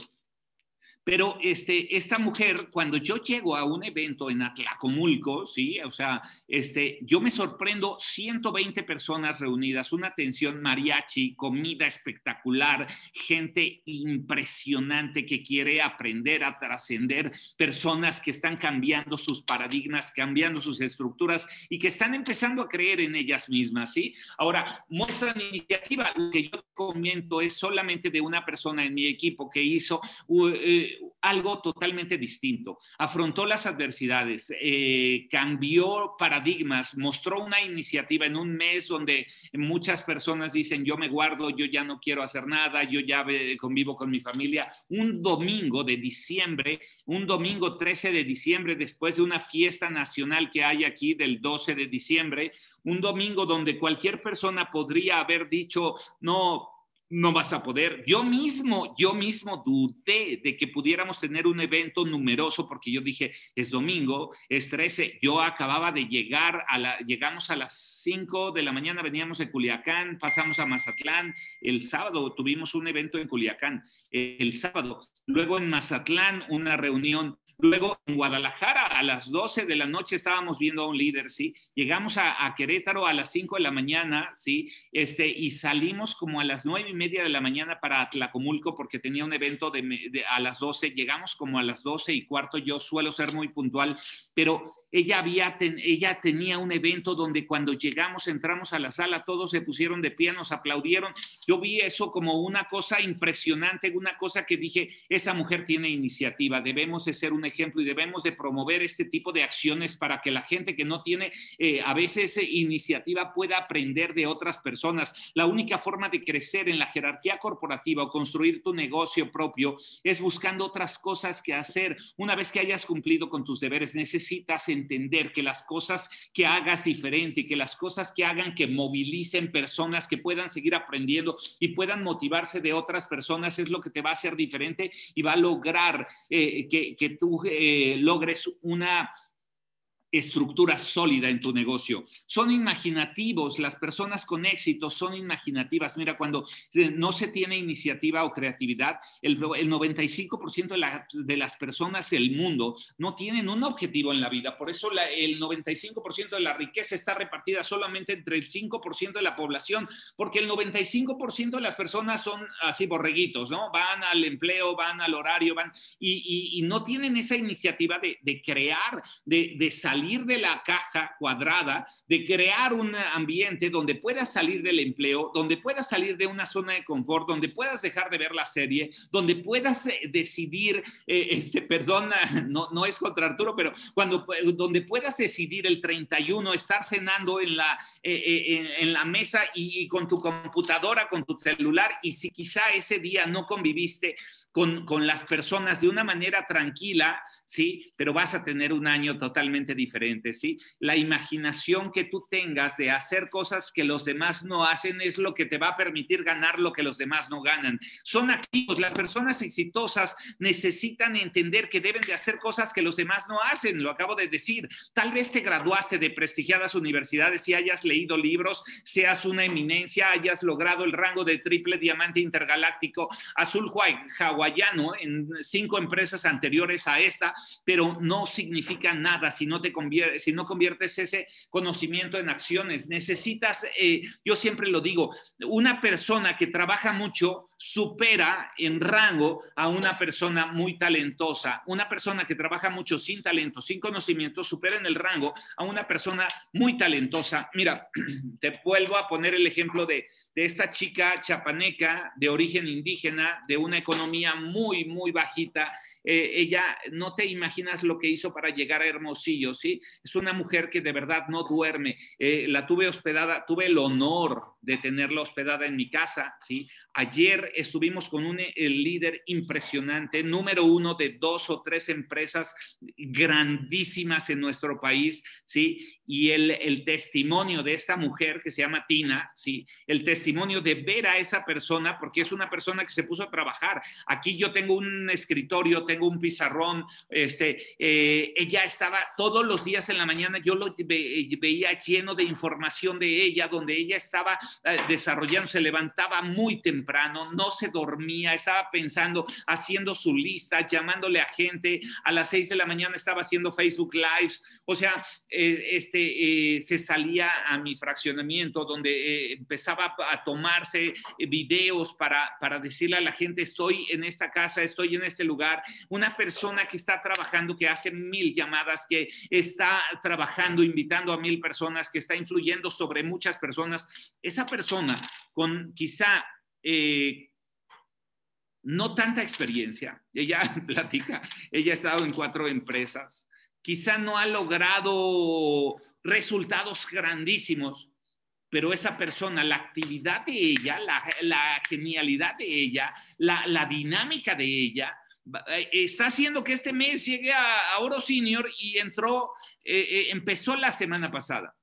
Pero este, esta mujer, cuando yo llego a un evento en Atlacomulco, ¿sí? O sea, este, yo me sorprendo, 120 personas reunidas, una atención mariachi, comida espectacular, gente impresionante que quiere aprender a trascender, personas que están cambiando sus paradigmas, cambiando sus estructuras y que están empezando a creer en ellas mismas, ¿sí? Ahora, muestran iniciativa, lo que yo comento es solamente de una persona en mi equipo que hizo... Uh, algo totalmente distinto. Afrontó las adversidades, eh, cambió paradigmas, mostró una iniciativa en un mes donde muchas personas dicen, yo me guardo, yo ya no quiero hacer nada, yo ya convivo con mi familia. Un domingo de diciembre, un domingo 13 de diciembre, después de una fiesta nacional que hay aquí del 12 de diciembre, un domingo donde cualquier persona podría haber dicho, no, no vas a poder. Yo mismo, yo mismo dudé de que pudiéramos tener un evento numeroso porque yo dije, es domingo, es 13, yo acababa de llegar, a la, llegamos a las 5 de la mañana, veníamos de Culiacán, pasamos a Mazatlán, el sábado tuvimos un evento en Culiacán, el sábado, luego en Mazatlán una reunión Luego en Guadalajara a las 12 de la noche estábamos viendo a un líder, ¿sí? Llegamos a, Querétaro a las 5 de la mañana, ¿sí? Este, y salimos como a las 9 y media de la mañana para Tlacomulco porque tenía un evento de, a las 12. Llegamos como a las 12 y cuarto. Yo suelo ser muy puntual, pero ella, había ella tenía un evento donde cuando llegamos, entramos a la sala, todos se pusieron de pie, nos aplaudieron. Yo vi eso como una cosa impresionante, una cosa que dije, esa mujer tiene iniciativa, debemos de ser un ejemplo y debemos de promover este tipo de acciones para que la gente que no tiene eh, a veces iniciativa pueda aprender de otras personas. La única forma de crecer en la jerarquía corporativa o construir tu negocio propio es buscando otras cosas que hacer. Una vez que hayas cumplido con tus deberes, necesitas entender que las cosas que hagas diferente, que las cosas que hagan que movilicen personas que puedan seguir aprendiendo y puedan motivarse de otras personas es lo que te va a hacer diferente y va a lograr eh, que, tú eh, logres una estructura sólida en tu negocio. Son imaginativos, las personas con éxito son imaginativas. Mira, cuando eh, no se tiene iniciativa o creatividad, el, 95% de, las personas del mundo no tienen un objetivo en la vida. Por eso el 95% de la riqueza está repartida solamente entre el 5% de la población, porque el 95% de las personas son así borreguitos, ¿no? Van al empleo, van al horario, van y, no tienen esa iniciativa de, crear, de, de salir de la caja cuadrada, de crear un ambiente donde puedas salir del empleo, donde puedas salir de una zona de confort, donde puedas dejar de ver la serie, donde puedas eh, decidir, eh, este, perdona, no, no es contra Arturo, pero cuando, donde puedas decidir el 31, estar cenando en la, eh, en, la mesa y, con tu computadora, con tu celular, y si quizá ese día no conviviste con, con las personas de una manera tranquila, ¿sí? Pero vas a tener un año totalmente diferente ¿sí? La imaginación que tú tengas de hacer cosas que los demás no hacen es lo que te va a permitir ganar lo que los demás no ganan. Son activos, las personas exitosas necesitan entender que deben de hacer cosas que los demás no hacen, lo acabo de decir. Tal vez te graduaste de prestigiadas universidades y hayas leído libros, seas una eminencia, hayas logrado el rango de triple diamante intergaláctico azul hawaiano en cinco empresas anteriores a esta, pero no significa nada si no te si no conviertes ese conocimiento en acciones. Necesitas, eh, yo siempre lo digo, una persona que trabaja mucho supera en rango a una persona muy talentosa. Una persona que trabaja mucho sin talento, sin conocimiento, supera en el rango a una persona muy talentosa. Mira, te vuelvo a poner el ejemplo de, de esta chica chapaneca de origen indígena, de una economía muy, muy bajita eh, ella no te imaginas lo que hizo para llegar a Hermosillo, ¿sí? Es una mujer que de verdad no duerme. Eh, la tuve hospedada, tuve el honor de tenerla hospedada en mi casa, ¿sí? Ayer estuvimos con un líder impresionante, número uno de dos o tres empresas grandísimas en nuestro país, ¿sí? Y el, el testimonio de esta mujer que se llama Tina, ¿sí? El testimonio de ver a esa persona, porque es una persona que se puso a trabajar. Aquí yo tengo un escritorio, tengo un pizarrón, este, eh, ella estaba todos los días en la mañana, yo lo veía lleno de información de ella, donde ella estaba eh, desarrollando, se levantaba muy temprano no se dormía, estaba pensando, haciendo su lista, llamándole a gente. A las seis de la mañana estaba haciendo Facebook Lives. O sea, eh, este, eh, se salía a mi fraccionamiento donde eh, empezaba a tomarse videos para, para decirle a la gente, estoy en esta casa, estoy en este lugar. Una persona que está trabajando, que hace mil llamadas, que está trabajando, invitando a mil personas, que está influyendo sobre muchas personas. Esa persona con quizá eh, no tanta experiencia. Ella platica, ella ha estado en cuatro empresas, quizá no ha logrado resultados grandísimos, pero esa persona, la actividad de ella, la, genialidad de ella, la, dinámica de ella, eh, está haciendo que este mes llegue a, Oro Senior y entró, eh, empezó la semana pasada.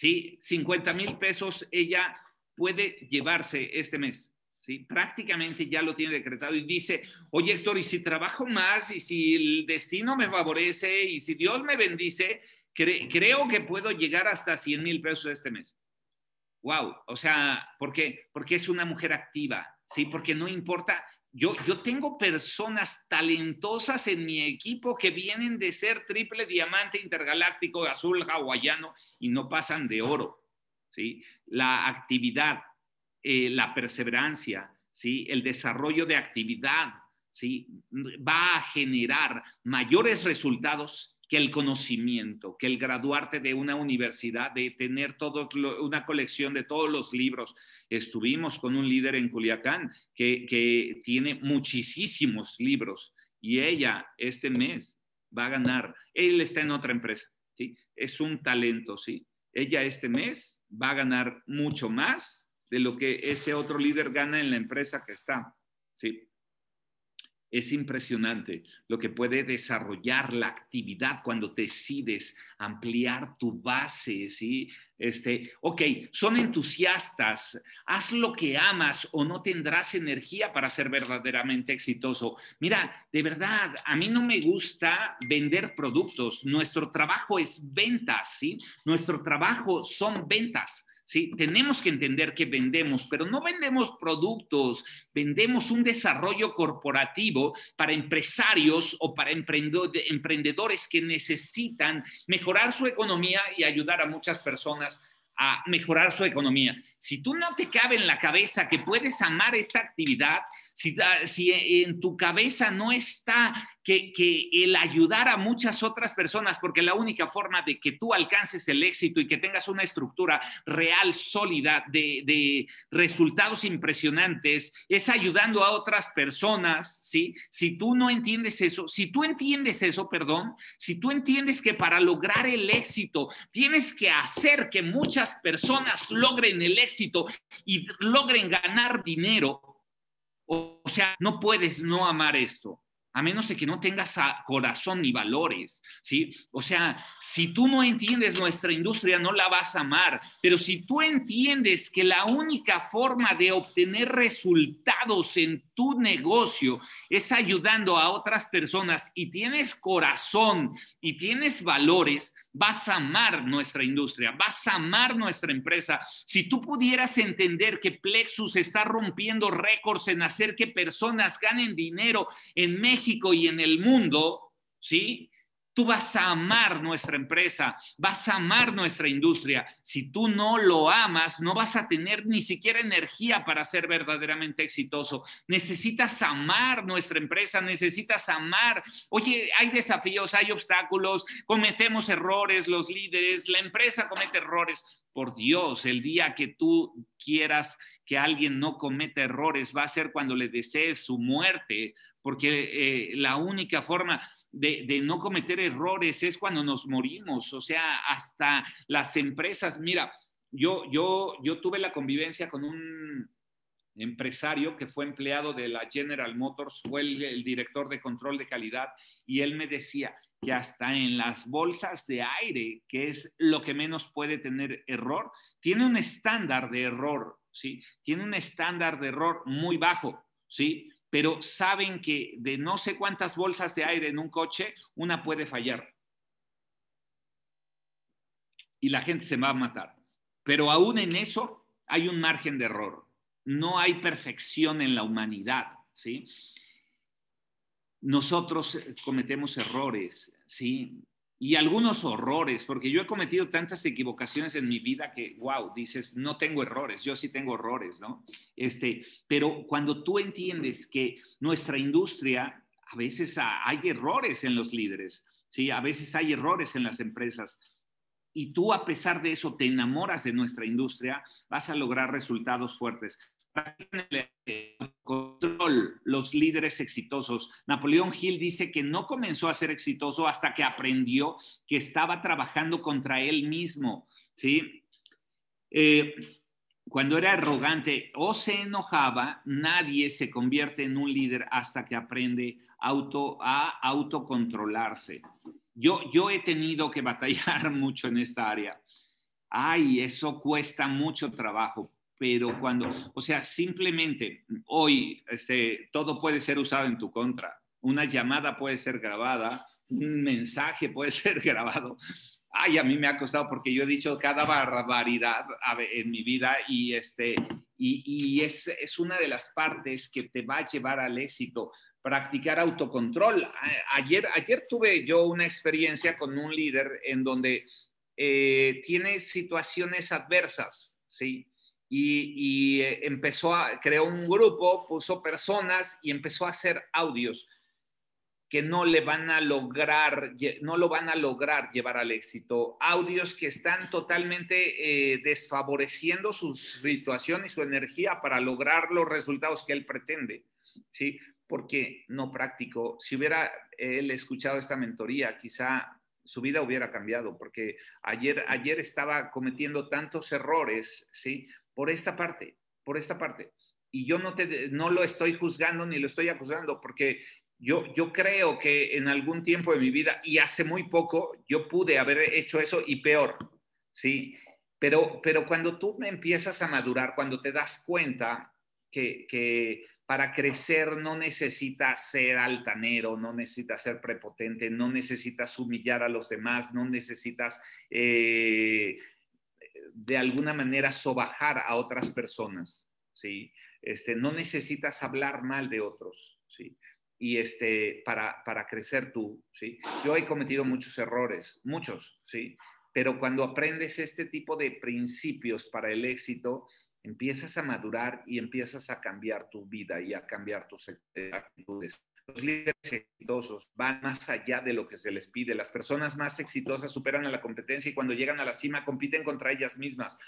Sí, 50 mil pesos ella puede llevarse este mes. ¿sí? Prácticamente ya lo tiene decretado y dice, oye Héctor, y si trabajo más y si el destino me favorece y si Dios me bendice, creo que puedo llegar hasta 100 mil pesos este mes. Wow, o sea, ¿por qué? Porque es una mujer activa, ¿sí? Porque no importa, yo, yo tengo personas talentosas en mi equipo que vienen de ser triple diamante intergaláctico, azul hawaiano y no pasan de oro, ¿sí? La actividad, eh, la perseverancia, ¿sí? el desarrollo de actividad, ¿sí? va a generar mayores resultados que el conocimiento, que el graduarte de una universidad, de tener todos una colección de todos los libros. Estuvimos con un líder en Culiacán que, que tiene muchísimos libros y ella este mes va a ganar. Él está en otra empresa, ¿sí? Es un talento, ¿sí? Ella este mes va a ganar mucho más de lo que ese otro líder gana en la empresa que está. Sí. Es impresionante lo que puede desarrollar la actividad cuando decides ampliar tu base, ¿sí? Este, ok, son entusiastas, haz lo que amas o no tendrás energía para ser verdaderamente exitoso. Mira, de verdad, a mí no me gusta vender productos, nuestro trabajo es ventas, ¿sí? Nuestro trabajo son ventas. ¿Sí? Tenemos que entender que vendemos, pero no vendemos productos, vendemos un desarrollo corporativo para empresarios o para emprendedores que necesitan mejorar su economía y ayudar a muchas personas a mejorar su economía. Si tú no te cabe en la cabeza que puedes amar esta actividad, si, si en tu cabeza no está que, el ayudar a muchas otras personas, porque la única forma de que tú alcances el éxito y que tengas una estructura real, sólida, de, resultados impresionantes, es ayudando a otras personas, ¿sí? Si tú no entiendes eso, si tú entiendes eso, perdón, si tú entiendes que para lograr el éxito tienes que hacer que muchas personas logren el éxito y logren ganar dinero, o sea, no puedes no amar esto a menos de que no tengas corazón ni valores, ¿sí? O sea, si tú no entiendes nuestra industria, no la vas a amar, pero si tú entiendes que la única forma de obtener resultados en tu negocio es ayudando a otras personas y tienes corazón y tienes valores, vas a amar nuestra industria, vas a amar nuestra empresa. Si tú pudieras entender que Plexus está rompiendo récords en hacer que personas ganen dinero en México y en el mundo, ¿sí? Tú vas a amar nuestra empresa, vas a amar nuestra industria. Si tú no lo amas, no vas a tener ni siquiera energía para ser verdaderamente exitoso. Necesitas amar nuestra empresa, necesitas amar. Oye, hay desafíos, hay obstáculos, cometemos errores los líderes, la empresa comete errores. Por Dios, el día que tú quieras que alguien no cometa errores va a ser cuando le desees su muerte porque eh, la única forma de, no cometer errores es cuando nos morimos, o sea, hasta las empresas, mira, yo, yo, yo tuve la convivencia con un empresario que fue empleado de la General Motors, fue el, director de control de calidad, y él me decía que hasta en las bolsas de aire, que es lo que menos puede tener error, tiene un estándar de error, ¿sí? Tiene un estándar de error muy bajo, ¿sí? Pero saben que de no sé cuántas bolsas de aire en un coche, una puede fallar. Y la gente se va a matar. Pero aún en eso hay un margen de error. No hay perfección en la humanidad, ¿sí? Nosotros cometemos errores, ¿sí? Y algunos horrores, porque yo he cometido tantas equivocaciones en mi vida que, wow, dices, no tengo errores, yo sí tengo errores, ¿no? Este, pero cuando tú entiendes que nuestra industria, a veces hay errores en los líderes, ¿sí? A veces hay errores en las empresas. Y tú a pesar de eso te enamoras de nuestra industria, vas a lograr resultados fuertes control los líderes exitosos. Napoleón Hill dice que no comenzó a ser exitoso hasta que aprendió que estaba trabajando contra él mismo. ¿sí? Eh, cuando era arrogante o se enojaba, nadie se convierte en un líder hasta que aprende auto, a autocontrolarse. Yo, yo he tenido que batallar mucho en esta área. Ay, eso cuesta mucho trabajo pero cuando, o sea, simplemente hoy este, todo puede ser usado en tu contra. Una llamada puede ser grabada, un mensaje puede ser grabado. Ay, a mí me ha costado porque yo he dicho cada barbaridad en mi vida y, este, y, y es, es una de las partes que te va a llevar al éxito practicar autocontrol. Ayer, ayer tuve yo una experiencia con un líder en donde eh, tiene situaciones adversas, ¿sí? Y, eh, empezó a, creó un grupo, puso personas y empezó a hacer audios que no le van a lograr, no lo van a lograr llevar al éxito. Audios que están totalmente eh, desfavoreciendo su situación y su energía para lograr los resultados que él pretende, ¿sí? porque no practicó. Si hubiera él escuchado esta mentoría, quizá su vida hubiera cambiado, porque ayer, ayer estaba cometiendo tantos errores, ¿sí? Por esta parte, por esta parte. Y yo no, te, no lo estoy juzgando ni lo estoy acusando, porque yo, yo creo que en algún tiempo de mi vida, y hace muy poco, yo pude haber hecho eso y peor, ¿sí? Pero, pero cuando tú empiezas a madurar, cuando te das cuenta que, que para crecer no necesitas ser altanero, no necesitas ser prepotente, no necesitas humillar a los demás, no necesitas eh, de alguna manera sobajar a otras personas, ¿sí? Este, no necesitas hablar mal de otros, ¿sí? Y este, para, para crecer tú, ¿sí? Yo he cometido muchos errores, muchos, ¿sí? Pero cuando aprendes este tipo de principios para el éxito, empiezas a madurar y empiezas a cambiar tu vida y a cambiar tus actitudes. Los líderes exitosos van más allá de lo que se les pide. Las personas más exitosas superan a la competencia y cuando llegan a la cima compiten contra ellas mismas.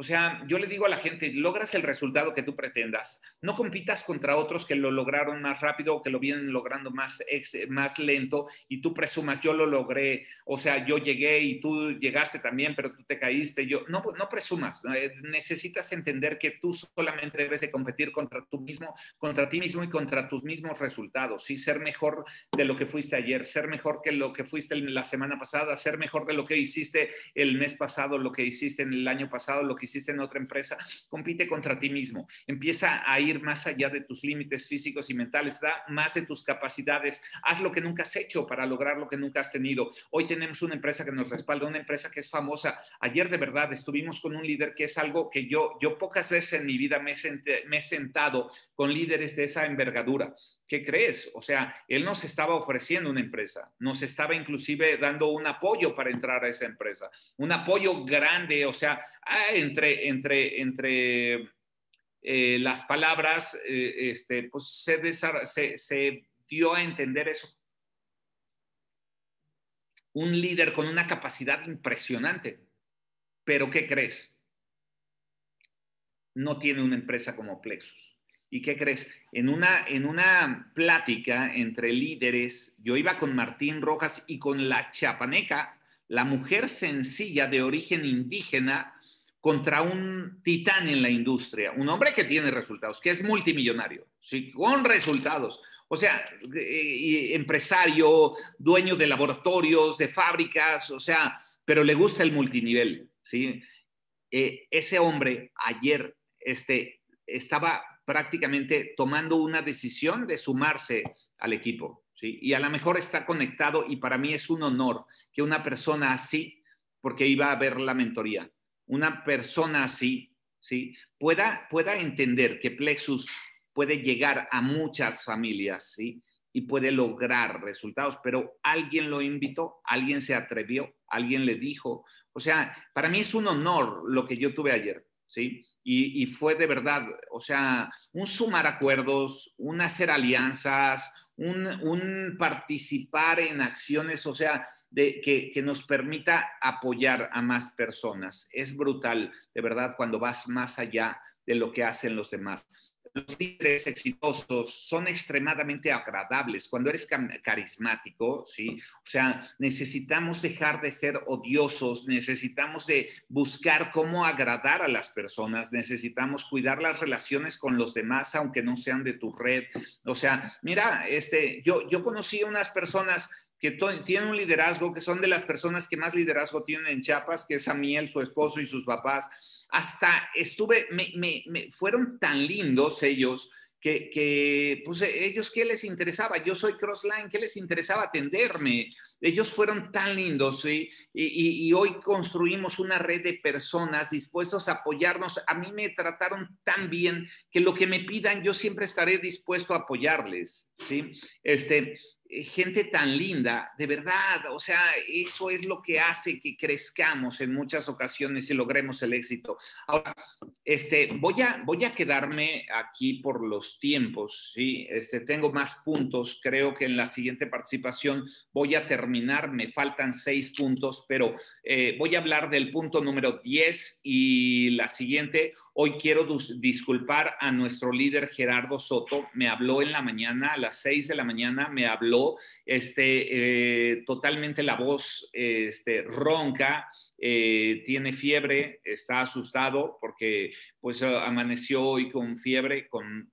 O sea, yo le digo a la gente, logras el resultado que tú pretendas, no compitas contra otros que lo lograron más rápido o que lo vienen logrando más, más lento y tú presumas, yo lo logré, o sea, yo llegué y tú llegaste también, pero tú te caíste. Yo, no, no presumas, eh, necesitas entender que tú solamente debes de competir contra tú mismo, contra ti mismo y contra tus mismos resultados, y ser mejor de lo que fuiste ayer, ser mejor que lo que fuiste la semana pasada, ser mejor de lo que hiciste el mes pasado, lo que hiciste en el año pasado, lo que hiciste en otra empresa, compite contra ti mismo, empieza a ir más allá de tus límites físicos y mentales, da más de tus capacidades, haz lo que nunca has hecho para lograr lo que nunca has tenido. Hoy tenemos una empresa que nos respalda, una empresa que es famosa. Ayer de verdad estuvimos con un líder que es algo que yo, yo pocas veces en mi vida me he sentado con líderes de esa envergadura. ¿Qué crees? O sea, él nos estaba ofreciendo una empresa, nos estaba inclusive dando un apoyo para entrar a esa empresa, un apoyo grande, o sea, ah, entre, entre, entre eh, las palabras, eh, este, pues se, se dio a entender eso. Un líder con una capacidad impresionante, pero ¿qué crees? No tiene una empresa como Plexus ¿Y qué crees? En una, en una plática entre líderes, yo iba con Martín Rojas y con la chapaneca, la mujer sencilla de origen indígena, contra un titán en la industria, un hombre que tiene resultados, que es multimillonario, ¿sí? con resultados. O sea, eh, empresario, dueño de laboratorios, de fábricas, o sea, pero le gusta el multinivel. ¿sí? Eh, ese hombre ayer este, estaba prácticamente tomando una decisión de sumarse al equipo. Y a lo mejor está conectado y para mí es un honor que una persona así, porque iba a ver la mentoría, una persona así, ¿sí? pueda, pueda entender que Plexus puede llegar a muchas familias, ¿sí? Y puede lograr resultados, pero alguien lo invitó, alguien se atrevió, alguien le dijo. O sea, para mí es un honor lo que yo tuve ayer. ¿Sí? Y, fue de verdad, o sea, un sumar acuerdos, un hacer alianzas, un, participar en acciones, o sea, de, que, que, nos permita apoyar a más personas. Es brutal, de verdad, cuando vas más allá de lo que hacen los demás los líderes exitosos son extremadamente agradables. Cuando eres carismático, ¿sí? O sea, necesitamos dejar de ser odiosos, necesitamos de buscar cómo agradar a las personas, necesitamos cuidar las relaciones con los demás, aunque no sean de tu red. O sea, mira, este, yo, yo conocí unas personas que tienen un liderazgo, que son de las personas que más liderazgo tienen en Chiapas, que es Amiel, su esposo y sus papás. Hasta estuve, fueron tan lindos ellos que, pues ellos, ¿qué les interesaba? Yo soy Crossline, ¿qué les interesaba atenderme? Ellos fueron tan lindos ¿sí? y, hoy construimos una red de personas dispuestos a apoyarnos. A mí me trataron tan bien que lo que me pidan, yo siempre estaré dispuesto a apoyarles, ¿sí? Este, gente tan linda, de verdad, o sea, eso es lo que hace que crezcamos en muchas ocasiones y logremos el éxito. Ahora, este, voy a, voy a quedarme aquí por los tiempos, ¿sí? Este, tengo más puntos, creo que en la siguiente participación voy a terminar, me faltan seis puntos, pero eh, voy a hablar del punto número 10 y la siguiente, hoy quiero disculpar a nuestro líder Gerardo Soto, me habló en la mañana, a las seis de la mañana, me habló este, eh, totalmente la voz este, ronca, eh, tiene fiebre, está asustado porque pues amaneció hoy con fiebre, con,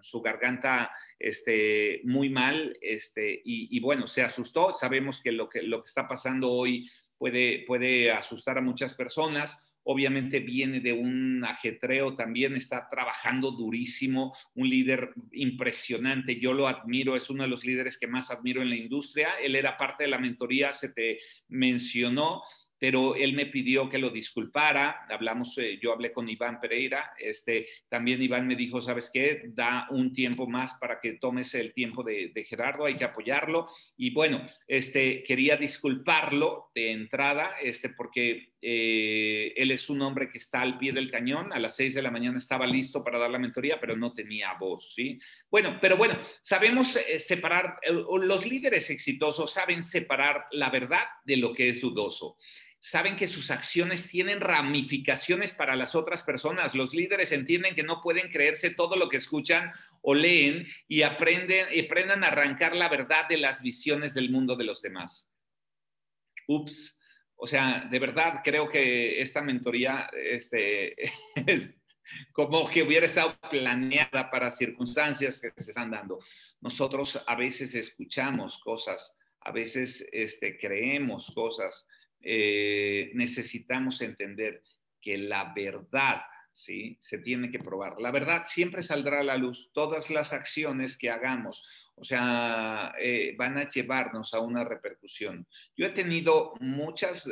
su garganta este, muy mal, este, y, bueno, se asustó, sabemos que lo que, lo que está pasando hoy puede, puede asustar a muchas personas obviamente viene de un ajetreo también, está trabajando durísimo, un líder impresionante, yo lo admiro, es uno de los líderes que más admiro en la industria, él era parte de la mentoría, se te mencionó, pero él me pidió que lo disculpara. Hablamos, eh, yo hablé con Iván Pereira, este, también Iván me dijo, ¿sabes qué? Da un tiempo más para que tomes el tiempo de, Gerardo, hay que apoyarlo. Y bueno, este, quería disculparlo de entrada, este, porque eh, él es un hombre que está al pie del cañón, a las seis de la mañana estaba listo para dar la mentoría, pero no tenía voz, ¿sí? Bueno, pero bueno, sabemos eh, separar, los líderes exitosos saben separar la verdad de lo que es dudoso saben que sus acciones tienen ramificaciones para las otras personas. Los líderes entienden que no pueden creerse todo lo que escuchan o leen y aprenden, aprendan a arrancar la verdad de las visiones del mundo de los demás. Ups. O sea, de verdad creo que esta mentoría este, es como que hubiera estado planeada para circunstancias que se están dando. Nosotros a veces escuchamos cosas, a veces este, creemos cosas, eh, necesitamos entender que la verdad, ¿sí? Se tiene que probar. La verdad siempre saldrá a la luz. Todas las acciones que hagamos, o sea, eh, van a llevarnos a una repercusión. Yo he tenido muchas,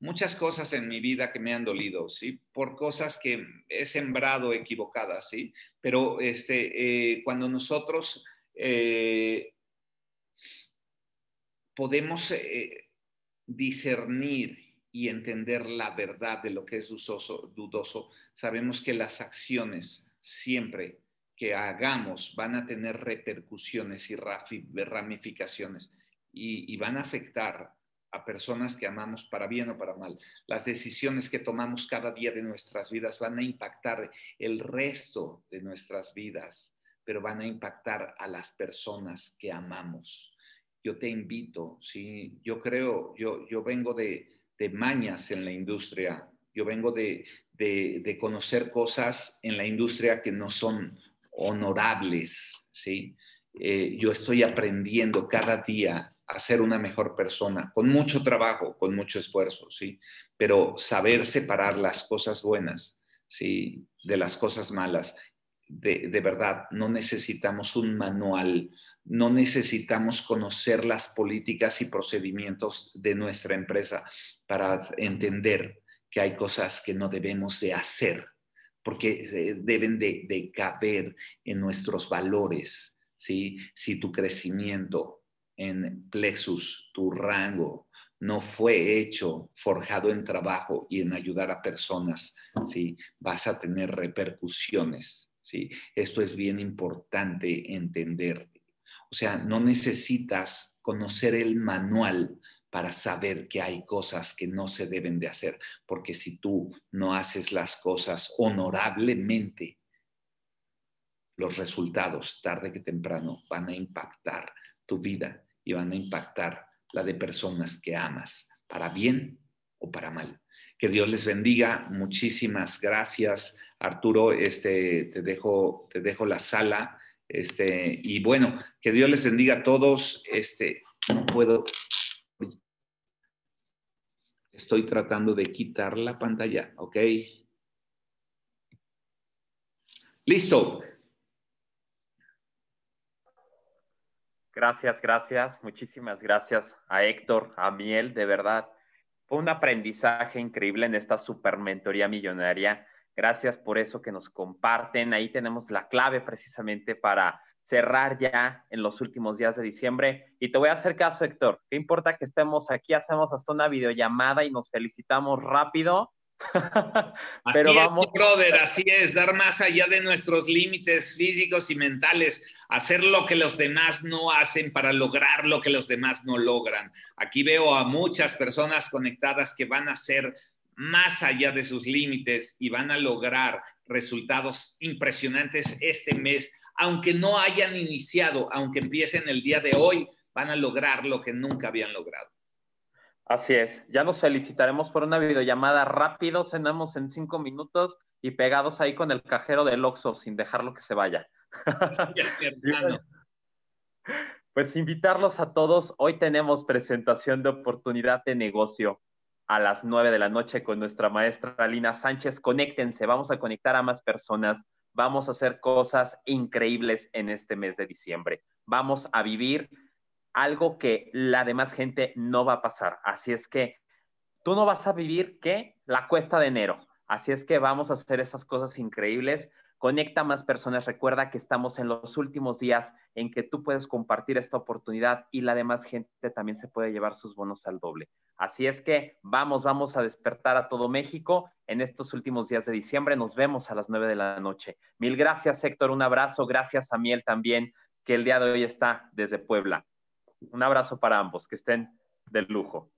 muchas cosas en mi vida que me han dolido, ¿sí? Por cosas que he sembrado equivocadas, ¿sí? Pero este, eh, cuando nosotros podemos discernir y entender la verdad de lo que es dudoso, dudoso, sabemos que las acciones siempre que hagamos van a tener repercusiones y ramificaciones y, y van a afectar a personas que amamos para bien o para mal. Las decisiones que tomamos cada día de nuestras vidas van a impactar el resto de nuestras vidas, pero van a impactar a las personas que amamos yo te invito, ¿sí? Yo creo, yo, yo vengo de, mañas en la industria, yo vengo de, conocer cosas en la industria que no son honorables, ¿sí? Eh, yo estoy aprendiendo cada día a ser una mejor persona, con mucho trabajo, con mucho esfuerzo, ¿sí? Pero saber separar las cosas buenas, ¿sí? De las cosas malas de, verdad, no necesitamos un manual, no necesitamos conocer las políticas y procedimientos de nuestra empresa para entender que hay cosas que no debemos de hacer, porque eh, deben de, caber en nuestros valores, ¿sí? Si tu crecimiento en plexus, tu rango, no fue hecho, forjado en trabajo y en ayudar a personas, ¿sí? Vas a tener repercusiones ¿sí? Esto es bien importante entender. O sea, no necesitas conocer el manual para saber que hay cosas que no se deben de hacer, porque si tú no haces las cosas honorablemente, los resultados, tarde que temprano, van a impactar tu vida y van a impactar la de personas que amas, para bien o para mal. Que Dios les bendiga. Muchísimas gracias Arturo, este, te, dejo, te dejo la sala. Este, y bueno, que Dios les bendiga a todos. Este, no puedo. Estoy tratando de quitar la pantalla, ¿ok? Listo. Gracias, gracias. Muchísimas gracias a Héctor, a Miel, de verdad. Un aprendizaje increíble en esta super mentoría millonaria. Gracias por eso que nos comparten. Ahí tenemos la clave precisamente para cerrar ya en los últimos días de diciembre. Y te voy a hacer caso, Héctor. ¿Qué importa que estemos aquí? Hacemos hasta una videollamada y nos felicitamos rápido Pero así vamos. Es, brother, así es, dar más allá de nuestros límites físicos y mentales, hacer lo que los demás no hacen para lograr lo que los demás no logran. Aquí veo a muchas personas conectadas que van a ser más allá de sus límites y van a lograr resultados impresionantes este mes, aunque no hayan iniciado, aunque empiecen el día de hoy, van a lograr lo que nunca habían logrado. Así es, ya nos felicitaremos por una videollamada rápido, cenamos en cinco minutos y pegados ahí con el cajero del Oxxo sin dejarlo que se vaya. pues invitarlos a todos, hoy tenemos presentación de oportunidad de negocio a las nueve de la noche con nuestra maestra Alina Sánchez. Conéctense, vamos a conectar a más personas, vamos a hacer cosas increíbles en este mes de diciembre. Vamos a vivir algo que la demás gente no va a pasar. Así es que tú no vas a vivir, ¿qué? La cuesta de enero. Así es que vamos a hacer esas cosas increíbles. Conecta más personas. Recuerda que estamos en los últimos días en que tú puedes compartir esta oportunidad y la demás gente también se puede llevar sus bonos al doble. Así es que vamos, vamos a despertar a todo México en estos últimos días de diciembre. Nos vemos a las nueve de la noche. Mil gracias, Héctor. Un abrazo. Gracias a Miel también, que el día de hoy está desde Puebla. Un abrazo para ambos, que estén de lujo.